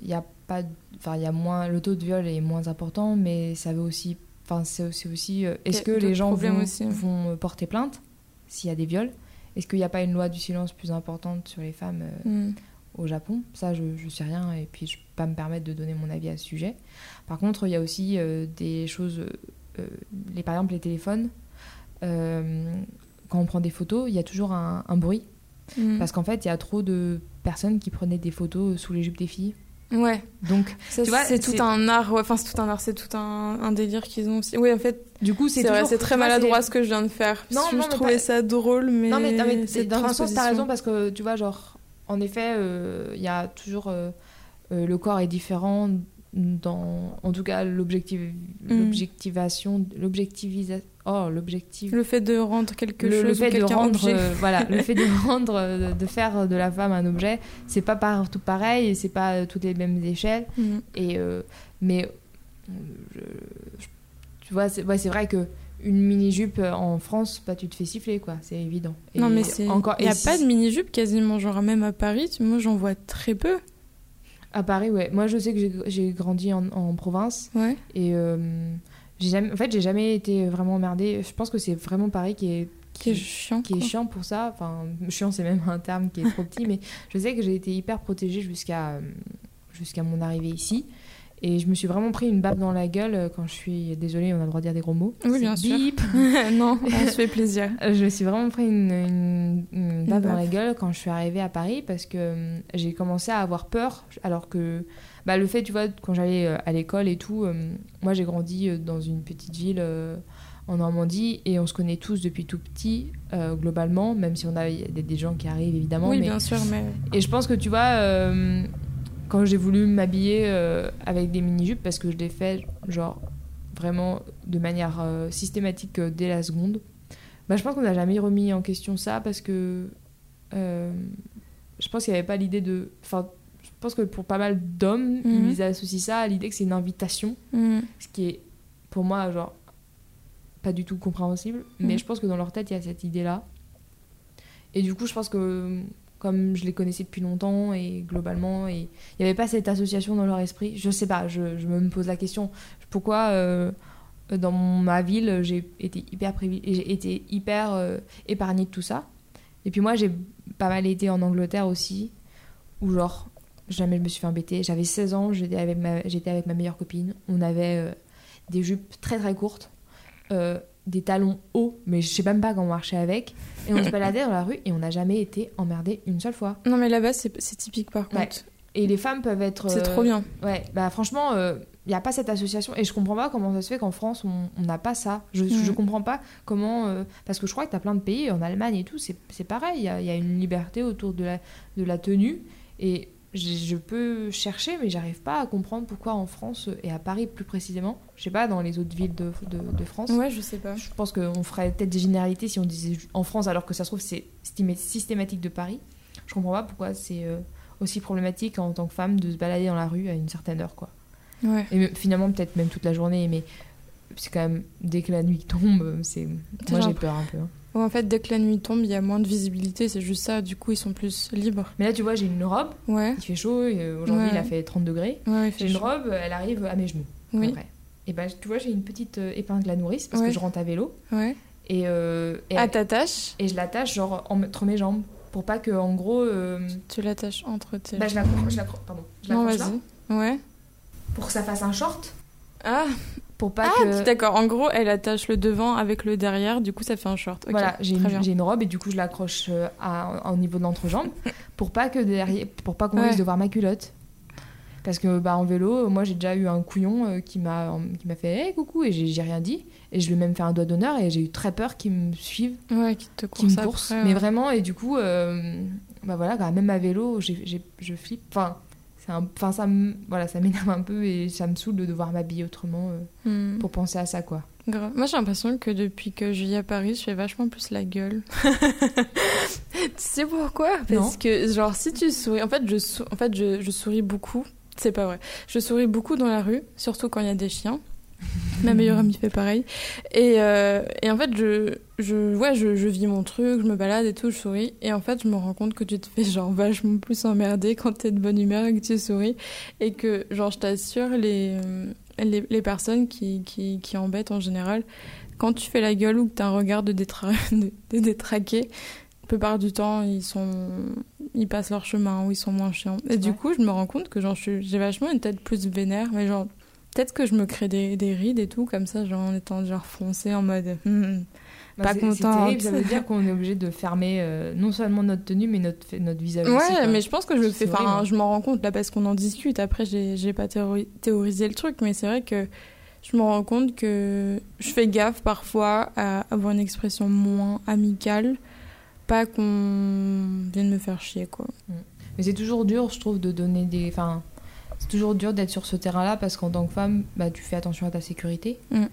il y a pas, enfin, il y a moins, le taux de viol est moins important, mais ça veut aussi, enfin, c'est aussi, aussi, euh, est-ce que les gens vont, aussi. vont euh, porter plainte s'il y a des viols? Est-ce qu'il n'y a pas une loi du silence plus importante sur les femmes euh, Hmm. au Japon? Ça, je, je sais rien, et puis je peux pas me permettre de donner mon avis à ce sujet. Par contre, il y a aussi euh, des choses, euh, euh, les, par exemple, les téléphones. euh, quand on prend des photos, il y a toujours un- un bruit Hmm. parce qu'en fait, il y a trop de personnes qui prenaient des photos sous les jupes des filles. Ouais, Donc, ça, Tu vois, c'est tout un art. ouais, Enfin, c'est tout un art, c'est tout un, un délire qu'ils ont aussi. Oui, en fait, du coup, c'est toujours- très vois, maladroit ce que je viens de faire. Non, je, non, je mais trouvais ça drôle, mais. Non, mais, non, mais c'est dans un sens, t'as raison parce que tu vois, genre, en effet, euh, il y a toujours. euh, euh, le corps est différent dans. En tout cas, l'objectif, Mm. l'objectivation. L'objectivisation. Oh, l'objectif. Le fait de rendre quelque le, chose le ou fait de rendre objet. euh, voilà le fait de rendre euh, de faire de la femme un objet c'est pas partout pareil c'est pas euh, toutes les mêmes échelles Mm. et euh, mais euh, je- je- tu vois c'est ouais, vrai que une mini jupe en France bah tu te fais siffler quoi c'est évident Et Non, mais c'est. encore Il n'y a si- pas de mini-jupe quasiment, genre même à Paris, moi j'en vois très peu. À Paris ouais moi je sais que j'ai- grandi en, en province Ouais. et euh, jamais en fait j'ai jamais été vraiment emmerdée je pense que c'est vraiment Paris qui est Qui est chiant. qui est chiant pour ça. Enfin, chiant, c'est même un terme qui est trop petit, mais je sais que j'ai été hyper protégée jusqu'à euh, jusqu'à mon arrivée ici. Et je me suis vraiment pris une baffe dans la gueule euh, quand je suis. Désolée, on a le droit de dire des gros mots. Oui, bien sûr. bip. non, on se fait plaisir. Euh, Je me suis vraiment pris une, une, une baffe dans la gueule quand je suis arrivée à Paris parce que euh, j'ai commencé à avoir peur. Alors que bah, le fait, tu vois, quand j'allais euh, à l'école et tout, euh, moi j'ai grandi dans une petite ville en Normandie et on se connaît tous depuis tout petit, euh, globalement, même si on a y a des, des gens qui arrivent évidemment. oui, mais... bien sûr, mais. Et je pense que tu vois, euh, quand j'ai voulu m'habiller euh, avec des mini-jupes, parce que je l'ai fait, genre, vraiment de manière euh, systématique euh, dès la seconde, bah, je pense qu'on n'a jamais remis en question ça, parce que je pense qu'il n'y avait pas l'idée de. Enfin, je pense que pour pas mal d'hommes, Mhm. ils associent ça à l'idée que c'est une invitation, Mm. ce qui est pour moi, genre, pas du tout compréhensible, mais Mhm. je pense que dans leur tête, il y a cette idée-là. Et du coup, je pense que comme je les connaissais depuis longtemps et globalement, et il n'y avait pas cette association dans leur esprit. Je sais pas, je, me pose la question pourquoi euh, dans ma ville j'ai été hyper j'ai été hyper euh, épargnée de tout ça? Et puis moi, j'ai pas mal été en Angleterre aussi, où genre jamais je me suis fait embêter. J'avais 16 ans, j'étais avec ma, meilleure copine. On avait euh, des jupes très très courtes, des talons hauts, mais je sais même pas comment marcher avec. Et on se baladait dans la rue et on n'a jamais été emmerdé une seule fois. Non, mais là-bas, c'est typique par Ouais. contre. Et les femmes peuvent être. C'est euh, trop bien. Ouais, bah franchement, il n'y a pas cette association. Et je comprends pas comment ça se fait qu'en France, on n'a pas ça. Je, Mm. je comprends pas comment. euh, parce que je crois que tu as plein de pays, en Allemagne et tout, c'est pareil. Il y a, il y a une liberté autour de la, de la tenue. Et je, je peux chercher, mais j'arrive pas à comprendre pourquoi en France, et à Paris plus précisément, je sais pas, dans les autres villes de, de, de France. Ouais, je sais pas. Je pense qu'on ferait peut-être des généralités si on disait en France, alors que ça se trouve, c'est systématique de Paris. Je comprends pas pourquoi c'est euh, aussi problématique en tant que femme de se balader dans la rue à une certaine heure, quoi. Ouais. Et finalement, peut-être même toute la journée, mais c'est quand même, dès que la nuit tombe, c'est. Moi, j'ai peur un peu. hein. En fait, dès que la nuit tombe, il y a moins de visibilité, c'est juste ça. Du coup, ils sont plus libres. Mais là, tu vois, j'ai une robe, Ouais. il fait chaud, euh, aujourd'hui, Ouais. il a fait 30 degrés. Ouais, J'ai une chaud. robe, elle arrive à mes genoux. Oui. Après. Et ben, tu vois, j'ai une petite euh, épingle à nourrice parce que je rentre à vélo. Ouais. Et, euh, et, Ah, t'attaches? Et je l'attache, genre, entre mes jambes. Pour pas que, en gros. euh, Tu l'attaches entre tes. Bah, je l'accroche, je l'accroche- pardon, je non, l'accroche là, vas-y. Ouais. pour que ça fasse un short, Ah, pour pas ah que... d'accord. En gros, elle attache le devant avec le derrière, du coup, ça fait un short. Voilà, j'ai une, une robe et du coup je l'accroche euh, à- au niveau de l'entrejambe pour pas que derrière, pour pas qu'on Ouais. risque de voir ma culotte. Parce que bah en vélo, moi j'ai déjà eu un couillon euh, qui m'a qui m'a fait hey, coucou et j'ai rien dit et je lui ai même fait un doigt d'honneur et j'ai eu très peur qu'il me suive, Ouais, qui te qu'il course me course. après, Mais vraiment et du coup euh, bah voilà, quand même à vélo, j'ai- je flippe. Enfin, Enfin, ça, me- voilà, ça m'énerve un peu et ça me saoule de devoir m'habiller autrement euh, Hmm. pour penser à ça, quoi. Moi, j'ai l'impression que depuis que je vis à Paris, je fais vachement plus la gueule. tu sais pourquoi? Parce Non. que, genre, si tu souris... En fait, je, sou- en fait, je, je souris beaucoup. C'est pas vrai. Je souris beaucoup dans la rue, surtout quand il y a des chiens. Ma meilleure amie fait pareil. Et, euh, et en fait, je, je, ouais, je, je vis mon truc, je me balade et tout, je souris. Et en fait, je me rends compte que tu te fais genre vachement plus emmerder quand t'es de bonne humeur et que tu souris. Et que, genre, je t'assure, les, euh, les, les personnes qui, qui, qui embêtent en général, quand tu fais la gueule ou que t'as un regard de, détra de, de détraqué, la plupart du temps, ils sont, ils passent leur chemin ou ils sont moins chiants. Et du coup, je me rends compte que genre, j'ai vachement une tête plus vénère, mais genre, peut-être que je me crée des, des rides et tout, comme ça, genre, en étant genre foncée en mode, hmm, Bah, Pas terrible, ça veut dire qu'on est obligé de fermer euh, non seulement notre tenue, mais notre, notre visage Ouais, aussi. mais je pense que je le fais. Enfin, horrible. je m'en rends compte là parce qu'on en discute. Après, j'ai j'ai pas théori- théorisé le truc, mais c'est vrai que je me rends compte que je fais gaffe parfois à avoir une expression moins amicale, pas qu'on vienne me faire chier, quoi. Mais c'est toujours dur, je trouve, de donner des. Enfin, c'est toujours dur d'être sur ce terrain-là parce qu'en tant que femme, bah, tu fais attention à ta sécurité. Mm.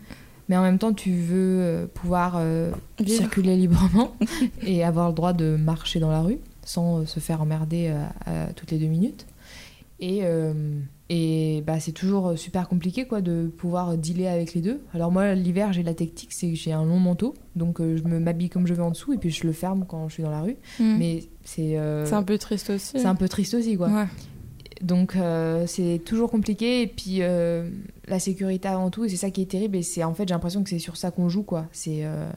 Mais en même temps, tu veux euh, pouvoir euh, circuler librement et avoir le droit de marcher dans la rue sans euh, se faire emmerder euh, à toutes les deux minutes. Et, euh, et bah, c'est toujours super compliqué quoi, de pouvoir dealer avec les deux. Alors moi, l'hiver, j'ai la technique, c'est que j'ai un long manteau. Donc euh, je me m'habille comme je veux en dessous et puis je le ferme quand je suis dans la rue. Mm. Mais c'est euh, C'est un peu triste aussi. c'est un peu triste aussi. quoi. Ouais. Donc euh, c'est toujours compliqué et puis euh, la sécurité avant tout et c'est ça qui est terrible et c'est en fait j'ai l'impression que c'est sur ça qu'on joue quoi. C'est euh,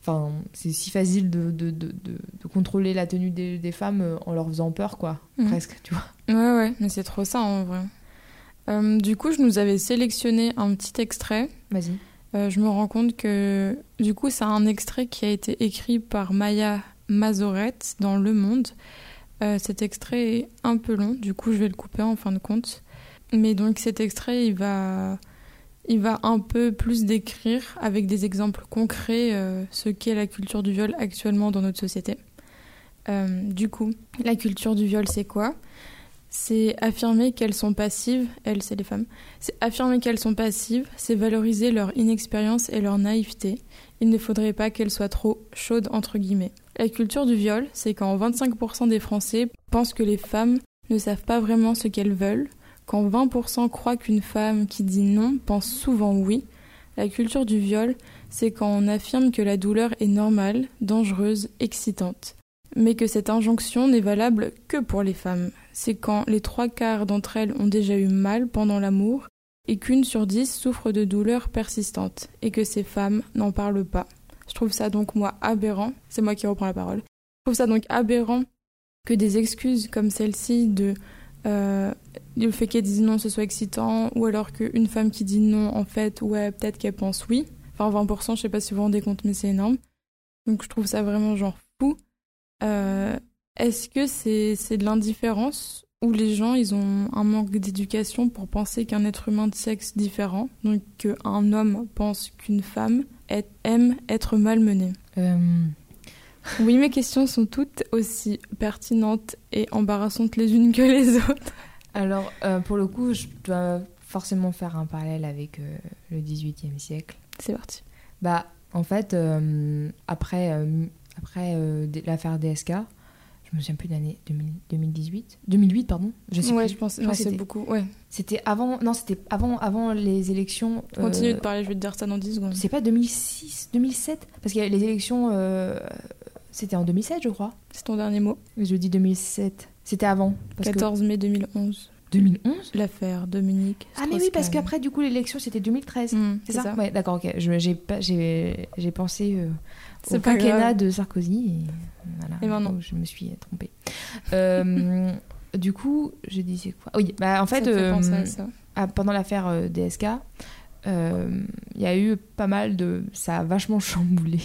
enfin c'est si facile de, de, de, contrôler la tenue des, des femmes en leur faisant peur quoi Mhm. presque tu vois. Ouais, ouais, mais c'est trop ça en vrai. Du coup, je nous avais sélectionné un petit extrait. Vas-y. Je me rends compte que du coup, c'est un extrait qui a été écrit par Maya Mazorette dans Le Monde. Euh, cet extrait est un peu long, du coup, je vais le couper en fin de compte. Mais donc, cet extrait, il va, il va un peu plus décrire avec des exemples concrets euh, ce qu'est la culture du viol actuellement dans notre société. Euh, du coup, la culture du viol, c'est quoi? C'est affirmer qu'elles sont passives, elles, c'est les femmes. C'est affirmer qu'elles sont passives, c'est valoriser leur inexpérience et leur naïveté. Il ne faudrait pas qu'elles soient trop chaudes, entre guillemets. La culture du viol, c'est quand 25% des Français pensent que les femmes ne savent pas vraiment ce qu'elles veulent, quand 20% croient qu'une femme qui dit non pense souvent oui. La culture du viol, c'est quand on affirme que la douleur est normale, dangereuse, excitante. Mais que cette injonction n'est valable que pour les femmes. C'est quand les trois quarts d'entre elles ont déjà eu mal pendant l'amour et qu'une sur dix souffre de douleurs persistantes et que ces femmes n'en parlent pas. Je trouve ça donc moi aberrant, c'est moi qui reprends la parole. Je trouve ça donc aberrant que des excuses comme celle-ci de euh, le fait qu'elle dise non ce soit excitant ou alors qu'une femme qui dit non en fait ouais peut-être qu'elle pense oui. Enfin 20% je sais pas si vous vous rendez compte mais c'est énorme. Donc je trouve ça vraiment genre fou. Euh, Est-ce que c'est c'est de l'indifférence où les gens ils ont un manque d'éducation pour penser qu'un être humain de sexe différent, donc qu'un homme pense qu'une femme est- aime être malmenée Euh, Oui, mes questions sont toutes aussi pertinentes et embarrassantes les unes que les autres. alors euh, pour le coup, je dois forcément faire un parallèle avec euh, le 18e siècle. C'est parti. Bah, en fait, après, après l'affaire DSK, je me souviens plus de l'année 2000 2018, 2008 pardon. Je sais ouais, plus. je pense, ouais, que c'est c'était- beaucoup. Ouais. C'était avant, non, c'était avant, avant les élections. euh, Continue de parler, je vais te dire ça dans 10 secondes. C'est pas 2006, 2007, parce a les élections, euh, c'était en 2007, je crois. C'est ton dernier mot. Je dis 2007. C'était avant. Parce que 14 mai 2011. 2011. L'affaire Dominique. Ah mais oui, parce qu'après, du coup, l'élection, c'était 2013. Hmm, C'est ça, Ouais, d'accord, ok. J'ai pensé euh, au pas quinquennat grave. de Sarkozy. Et, voilà, Et maintenant. Je me suis trompée. Euh, du coup, je disais quoi? Oui, bah en fait, euh, penser à ça. ah, pendant l'affaire euh, DSK, il y a eu pas mal de... Ça a vachement chamboulé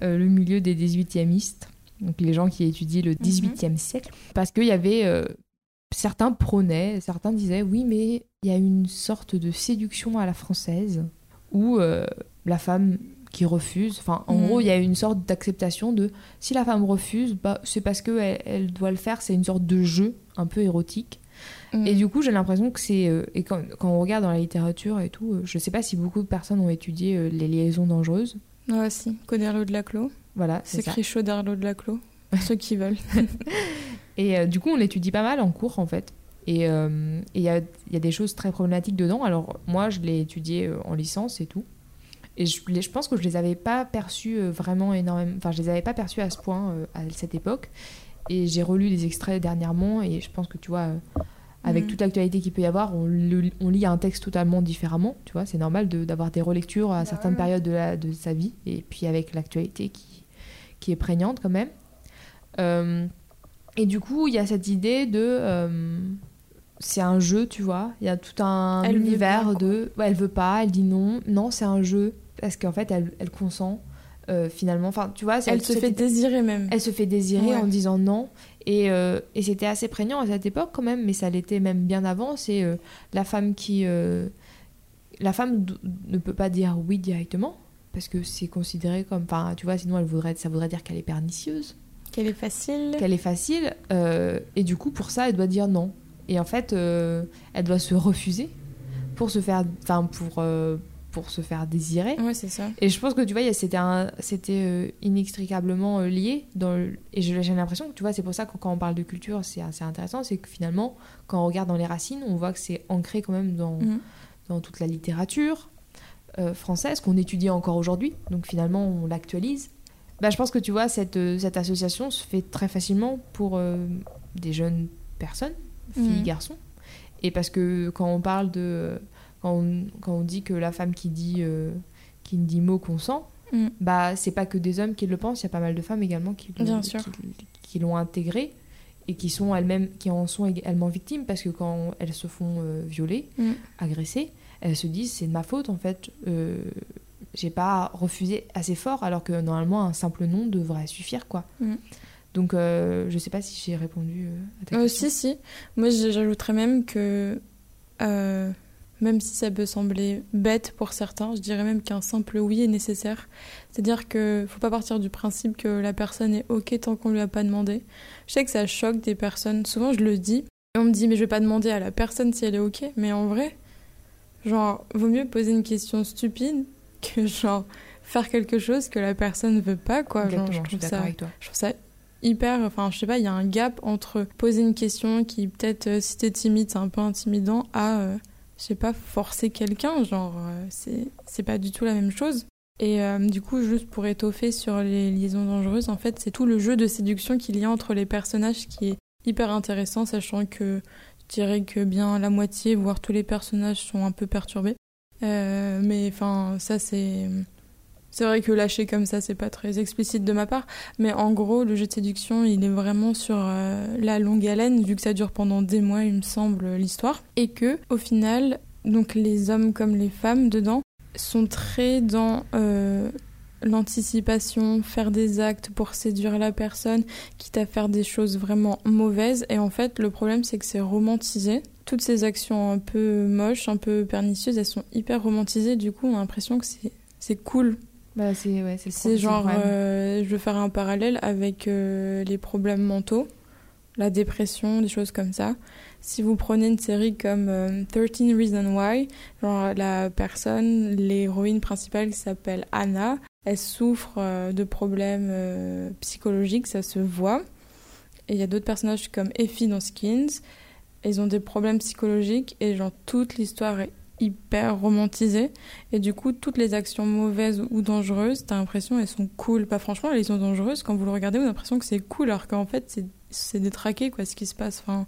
le milieu des 18e donc les gens qui étudient le 18e siècle, parce qu'il y avait... certains prônaient, certains disaient, oui, mais il y a une sorte de séduction à la française, où la femme qui refuse, enfin, en Mhm. gros, il y a une sorte d'acceptation de, si la femme refuse, bah, c'est parce qu'elle elle doit le faire, c'est une sorte de jeu un peu érotique. Mm. Et du coup, j'ai l'impression que c'est. euh, et quand, quand on regarde dans la littérature et tout, euh, je sais pas si beaucoup de personnes ont étudié euh, les liaisons dangereuses. Ouais, si. Coderlo de la Clos. Voilà, c'est écrit Chauderlo de la Clos. Pour ceux qui veulent. Et euh, du coup, on l'étudie pas mal en cours, en fait. Et il y, a, il y a des choses très problématiques dedans. Alors, moi, je l'ai étudié en licence et tout. Et je, les- je pense que je les avais pas perçus euh, vraiment énormément. Enfin, je les avais pas perçus à ce point euh, à cette époque. Et j'ai relu des extraits dernièrement. Et je pense que, tu vois, euh, avec Mhm. toute l'actualité qu'il peut y avoir, on, le- on lit un texte totalement différemment. Tu vois, c'est normal de- d'avoir des relectures à Bah certaines ouais. périodes de, la- de sa vie. Et puis avec l'actualité qui, qui est prégnante quand même. Euh, et du coup, il y a cette idée de. euh, c'est un jeu, tu vois. Il y a tout un Elle univers pas, de. Ouais, elle veut pas, elle dit non. Non, c'est un jeu. Parce qu'en fait, elle, elle consent. euh, finalement, enfin, tu vois, Elle se fait désirer même. elle se fait désirer Ouais. en disant non. Et, euh, et c'était assez prégnant à cette époque quand même, mais ça l'était même bien avant. C'est euh, la femme qui. la femme ne peut pas dire oui directement, parce que c'est considéré comme. Enfin, tu vois, sinon elle voudrait, ça voudrait dire qu'elle est pernicieuse, Qu'elle est facile. qu'elle est facile. et du coup, pour ça, elle doit dire non. Et en fait, elle doit se refuser pour se faire. Enfin, pour, pour se faire désirer. Ouais, c'est ça. Et je pense que tu vois, c'était c'était euh, inextricablement euh, lié. Dans le- Et j'ai l'impression que tu vois, c'est pour ça que quand on parle de culture, c'est assez intéressant. C'est que finalement, quand on regarde dans les racines, on voit que c'est ancré quand même dans, Mhm. dans toute la littérature euh, française qu'on étudie encore aujourd'hui. Donc finalement, on l'actualise. Bah, je pense que tu vois, cette, cette association se fait très facilement pour euh, des jeunes personnes, filles, Mhm. garçons. Et parce que quand on parle de. Quand on, quand on dit que la femme qui dit, euh, qui ne dit mot consent, Mhm. bah, c'est pas que des hommes qui le pensent, il y a pas mal de femmes également qui, le- Bien qui- qui l'ont intégré et qui sont elles-mêmes qui en sont également victimes parce que quand elles se font euh, violer, Mhm. agresser, elles se disent c'est de ma faute en fait. euh, j'ai pas refusé assez fort alors que normalement un simple nom devrait suffire quoi. Mhm. Donc euh, je sais pas si j'ai répondu à ta question. si, si. Moi, j'ajouterais même que, même si ça peut sembler bête pour certains, je dirais même qu'un simple oui est nécessaire. C'est-à-dire que faut pas partir du principe que la personne est OK tant qu'on lui a pas demandé. Je sais que ça choque des personnes. Souvent, je le dis. Et on me dit, mais je vais pas demander à la personne si elle est OK. Mais en vrai, genre, vaut mieux poser une question stupide que, genre, faire quelque chose que la personne veut pas, quoi. Genre, je je suis trouve d'accord ça avec toi. je trouve ça hyper enfin je sais pas il y a un gap entre poser une question qui peut-être euh, si t'es timide c'est un peu intimidant à euh, je sais pas forcer quelqu'un genre euh, c'est pas du tout la même chose. Et euh, du coup juste pour étoffer sur les liaisons dangereuses en fait c'est tout le jeu de séduction qu'il y a entre les personnages qui est hyper intéressant sachant que je dirais que bien la moitié voire tous les personnages sont un peu perturbés. Euh, mais enfin ça c'est c'est vrai que lâcher comme ça, c'est pas très explicite de ma part, mais en gros, le jeu de séduction, il est vraiment sur euh, la longue haleine, vu que ça dure pendant des mois, il me semble, l'histoire, et que au final, donc les hommes comme les femmes dedans sont très dans euh, l'anticipation, faire des actes pour séduire la personne, quitte à faire des choses vraiment mauvaises, et en fait, le problème, c'est que c'est romantisé. Toutes ces actions un peu moches, un peu pernicieuses, elles sont hyper romantisées, du coup, on a l'impression que c'est c'est cool Bah, c'est ouais, genre, euh, je veux faire un parallèle avec euh, les problèmes mentaux, la dépression, des choses comme ça. Si vous prenez une série comme euh, 13 Reasons Why, genre la personne, l'héroïne principale qui s'appelle Anna, elle souffre euh, de problèmes psychologiques, ça se voit. Et il y a d'autres personnages comme Effie dans Skins, ils ont des problèmes psychologiques et genre toute l'histoire est hyper romantisée. Et du coup, toutes les actions mauvaises ou dangereuses, t'as l'impression elles sont cool. Pas franchement, elles sont dangereuses. Quand vous le regardez, vous avez l'impression que c'est cool, alors qu'en fait, c'est- détraqué, quoi, ce qui se passe. Enfin,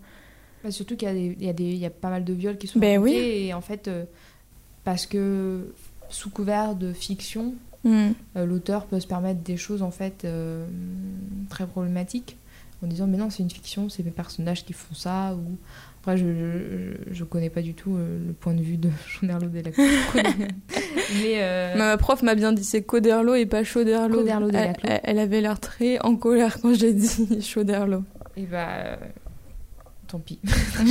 Bah, surtout qu'il y, a des- il y, a des- il y a pas mal de viols qui sont Ben oui. et en fait, euh, parce que sous couvert de fiction, hmm. euh, l'auteur peut se permettre des choses en fait euh, très problématiques en disant mais non c'est une fiction, c'est mes personnages qui font ça ou après je, je connais pas du tout euh, le point de vue de Jean-Herlaut Delacroix mais euh, Ma prof m'a bien dit c'est Coderlo et pas Chauderlo. Coderlo de elle, avait l'air très en colère quand j'ai dit Chauderlo. et bah euh, tant pis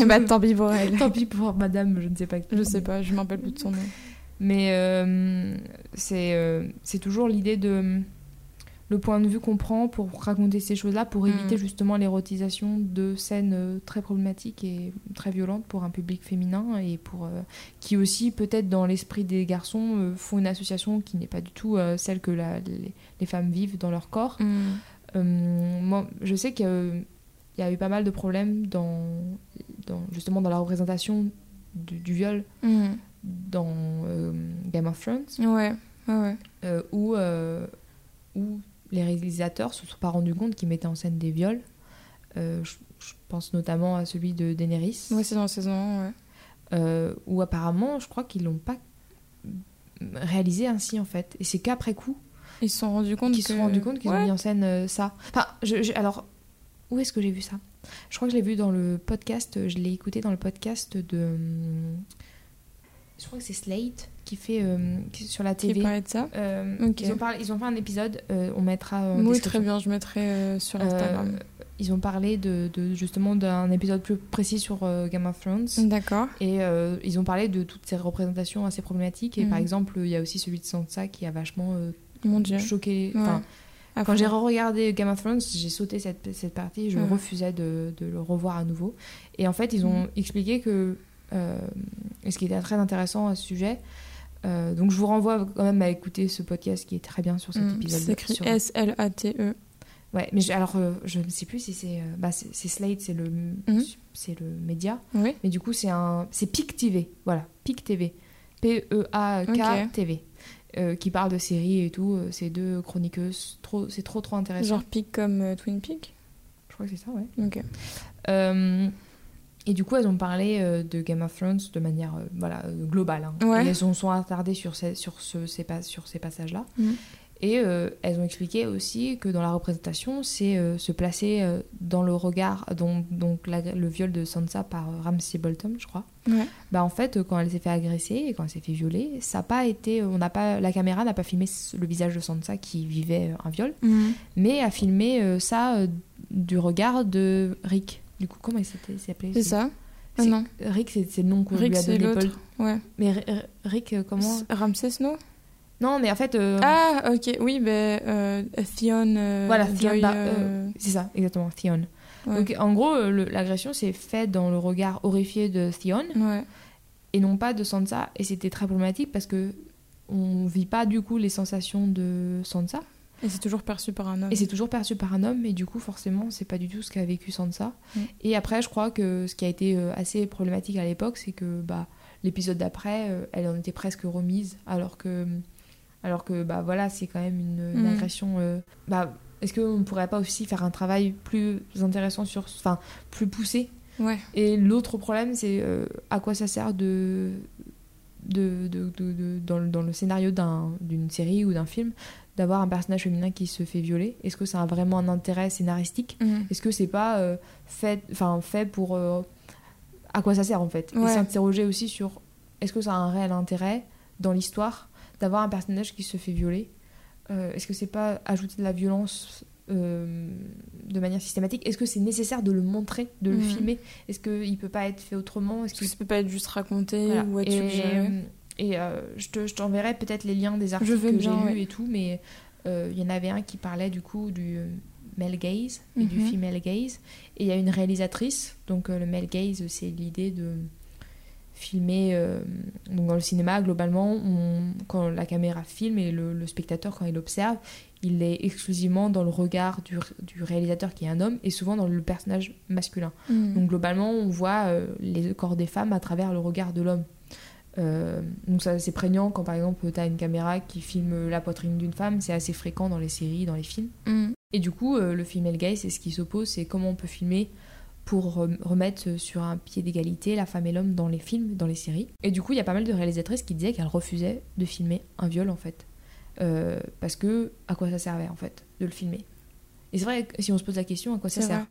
bah tant pis pour elle. tant pis pour madame je ne sais pas qui Je sais pas, je me rappelle plus de son nom. Mais c'est euh, c'est toujours l'idée de. Le point de vue qu'on prend pour raconter ces choses-là, pour éviter Mm. justement l'érotisation de scènes euh, très problématiques et très violentes pour un public féminin et pour euh, qui aussi peut-être dans l'esprit des garçons euh, font une association qui n'est pas du tout euh, celle que la- les, les femmes vivent dans leur corps. Mm. Moi, je sais qu'il y a eu pas mal de problèmes dans, dans justement dans la représentation du, du viol Mm. dans Game of Thrones, Ouais, ouais, ouais. où, où les réalisateurs se sont pas rendus compte qu'ils mettaient en scène des viols. Euh, je, je pense notamment à celui de Daenerys, Ouais, c'est dans la saison 1, ouais. euh, où apparemment, je crois qu'ils l'ont pas réalisé ainsi en fait. Et c'est qu'après coup Ils se sont rendus compte qu'ils que... sont rendus compte qu'ils Ouais. ont mis en scène euh, ça. Enfin, je, je- alors, où est-ce que j'ai vu ça? Je crois que je l'ai vu dans le podcast, je l'ai écouté dans le podcast de. Je crois que c'est Slate qui fait euh, qui sur la Qui TV. parlait de ça Euh, ils, ont parlé, ils ont fait un épisode, euh, on mettra Oui, très bien, je mettrai sur Instagram. Ils ont parlé de, de- justement d'un épisode plus précis sur Game of Thrones. D'accord. Et ils ont parlé de toutes ces représentations assez problématiques. Et par Mhm. exemple, il y a aussi celui de Sansa qui a vachement Mon dieu. choqué. Ouais. Quand j'ai re-regardé Game of Thrones, j'ai sauté cette, cette partie, je Ouais. refusais de, de le revoir à nouveau. Et en fait, ils ont Mhm. expliqué que, et ce qui était très intéressant à ce sujet, euh, donc je vous renvoie quand même à écouter ce podcast qui est très bien sur cet Mm, épisode. C'est écrit sur- S-L-A-T-E. Ouais, mais je- alors euh, je ne sais plus si c'est euh, bah, c'est c'est Slate, c'est le Mhm. c'est le média, Oui. mais du coup c'est un c'est PIC TV, voilà, PIC TV, P E A K Ok. TV, euh, qui parle de séries et tout. euh, Ces deux chroniqueuses, trop c'est trop trop intéressant. Genre pic comme euh, Twin Peak. Je crois que c'est ça, ouais. Ok. Et du coup, elles ont parlé euh, de Game of Thrones de manière euh, voilà, euh, globale. hein. Ouais. Elles sont, sont attardées sur ces, sur ce, ces, pas- sur ces passages-là. Mhm. Et elles ont expliqué aussi que dans la représentation, c'est se placer dans le regard, donc, donc la- le viol de Sansa par Ramsay Bolton, je crois. Ouais. Bah, en fait, quand elle s'est fait agresser et quand elle s'est fait violer, ça a pas été, on n'a pas, la caméra n'a pas filmé le visage de Sansa qui vivait un viol, Mhm. mais a filmé ça du regard de Rick. Du coup, comment il s'appelait C'est ça Ah non. Rick, c'est le nom qu'on Rick, lui a c'est donné. l'autre. Paul. Ouais. Mais R- Rick, euh, comment Ramsay Snow Non, mais en fait, euh, Ah, ok. Oui, ben euh, Theon. euh, voilà, Theon, bah, c'est ça, exactement, Theon. ouais. Donc, en gros, l'agression s'est faite dans le regard horrifié de Theon Ouais. et non pas de Sansa. Et c'était très problématique parce que on vit pas du coup les sensations de Sansa. Et c'est toujours perçu par un homme. Et c'est toujours perçu par un homme, et du coup, forcément, c'est pas du tout ce qu'a vécu Sansa. Mm. Et après, je crois que ce qui a été euh, assez problématique à l'époque, c'est que bah, l'épisode d'après, euh, elle en était presque remise, alors que, alors que bah, voilà, c'est quand même une, une Mm. agression. euh, bah, Est-ce qu'on ne pourrait pas aussi faire un travail plus intéressant, sur, enfin, plus poussé? Ouais. Et l'autre problème, c'est euh, à quoi ça sert de. De, de, de- de- dans, le, dans le scénario d'un- d'une série ou d'un film, d'avoir un personnage féminin qui se fait violer Est-ce que ça a vraiment un intérêt scénaristique Mhm. Est-ce que c'est pas euh, fait, enfin fait pour euh, à quoi ça sert en fait? Et s'interroger aussi sur est-ce que ça a un réel intérêt dans l'histoire d'avoir un personnage qui se fait violer? Euh, Est-ce que c'est pas ajouter de la violence de manière systématique? Est-ce que c'est nécessaire de le montrer, de le Mhm. filmer? Est-ce qu'il peut pas être fait autrement? Est-ce que ça peut pas être juste raconté voilà. ou être et. Et, euh, je te- je t'enverrai peut-être les liens des articles que j'ai lus ouais. et tout, mais euh, il y en avait un qui parlait du coup du euh, male gaze et du Mhm. female gaze. Et il y a une réalisatrice, donc euh, le male gaze, c'est l'idée de filmer donc dans le cinéma globalement on- quand la caméra filme et le, le spectateur quand il observe il est exclusivement dans le regard du, du réalisateur qui est un homme et souvent dans le personnage masculin Mhm. donc globalement, on voit les corps des femmes à travers le regard de l'homme. Euh, donc ça c'est prégnant quand par exemple tu as une caméra qui filme la poitrine d'une femme, c'est assez fréquent dans les séries, dans les films. Mhm. Et du coup, euh, le female gaze, c'est ce qui s'oppose, c'est comment on peut filmer pour rem- remettre sur un pied d'égalité la femme et l'homme dans les films, dans les séries. Et du coup, il y a pas mal de réalisatrices qui disaient qu'elles refusaient de filmer un viol en fait. Euh, parce que à quoi ça servait en fait de le filmer Et c'est vrai que si on se pose la question, à quoi ça sert.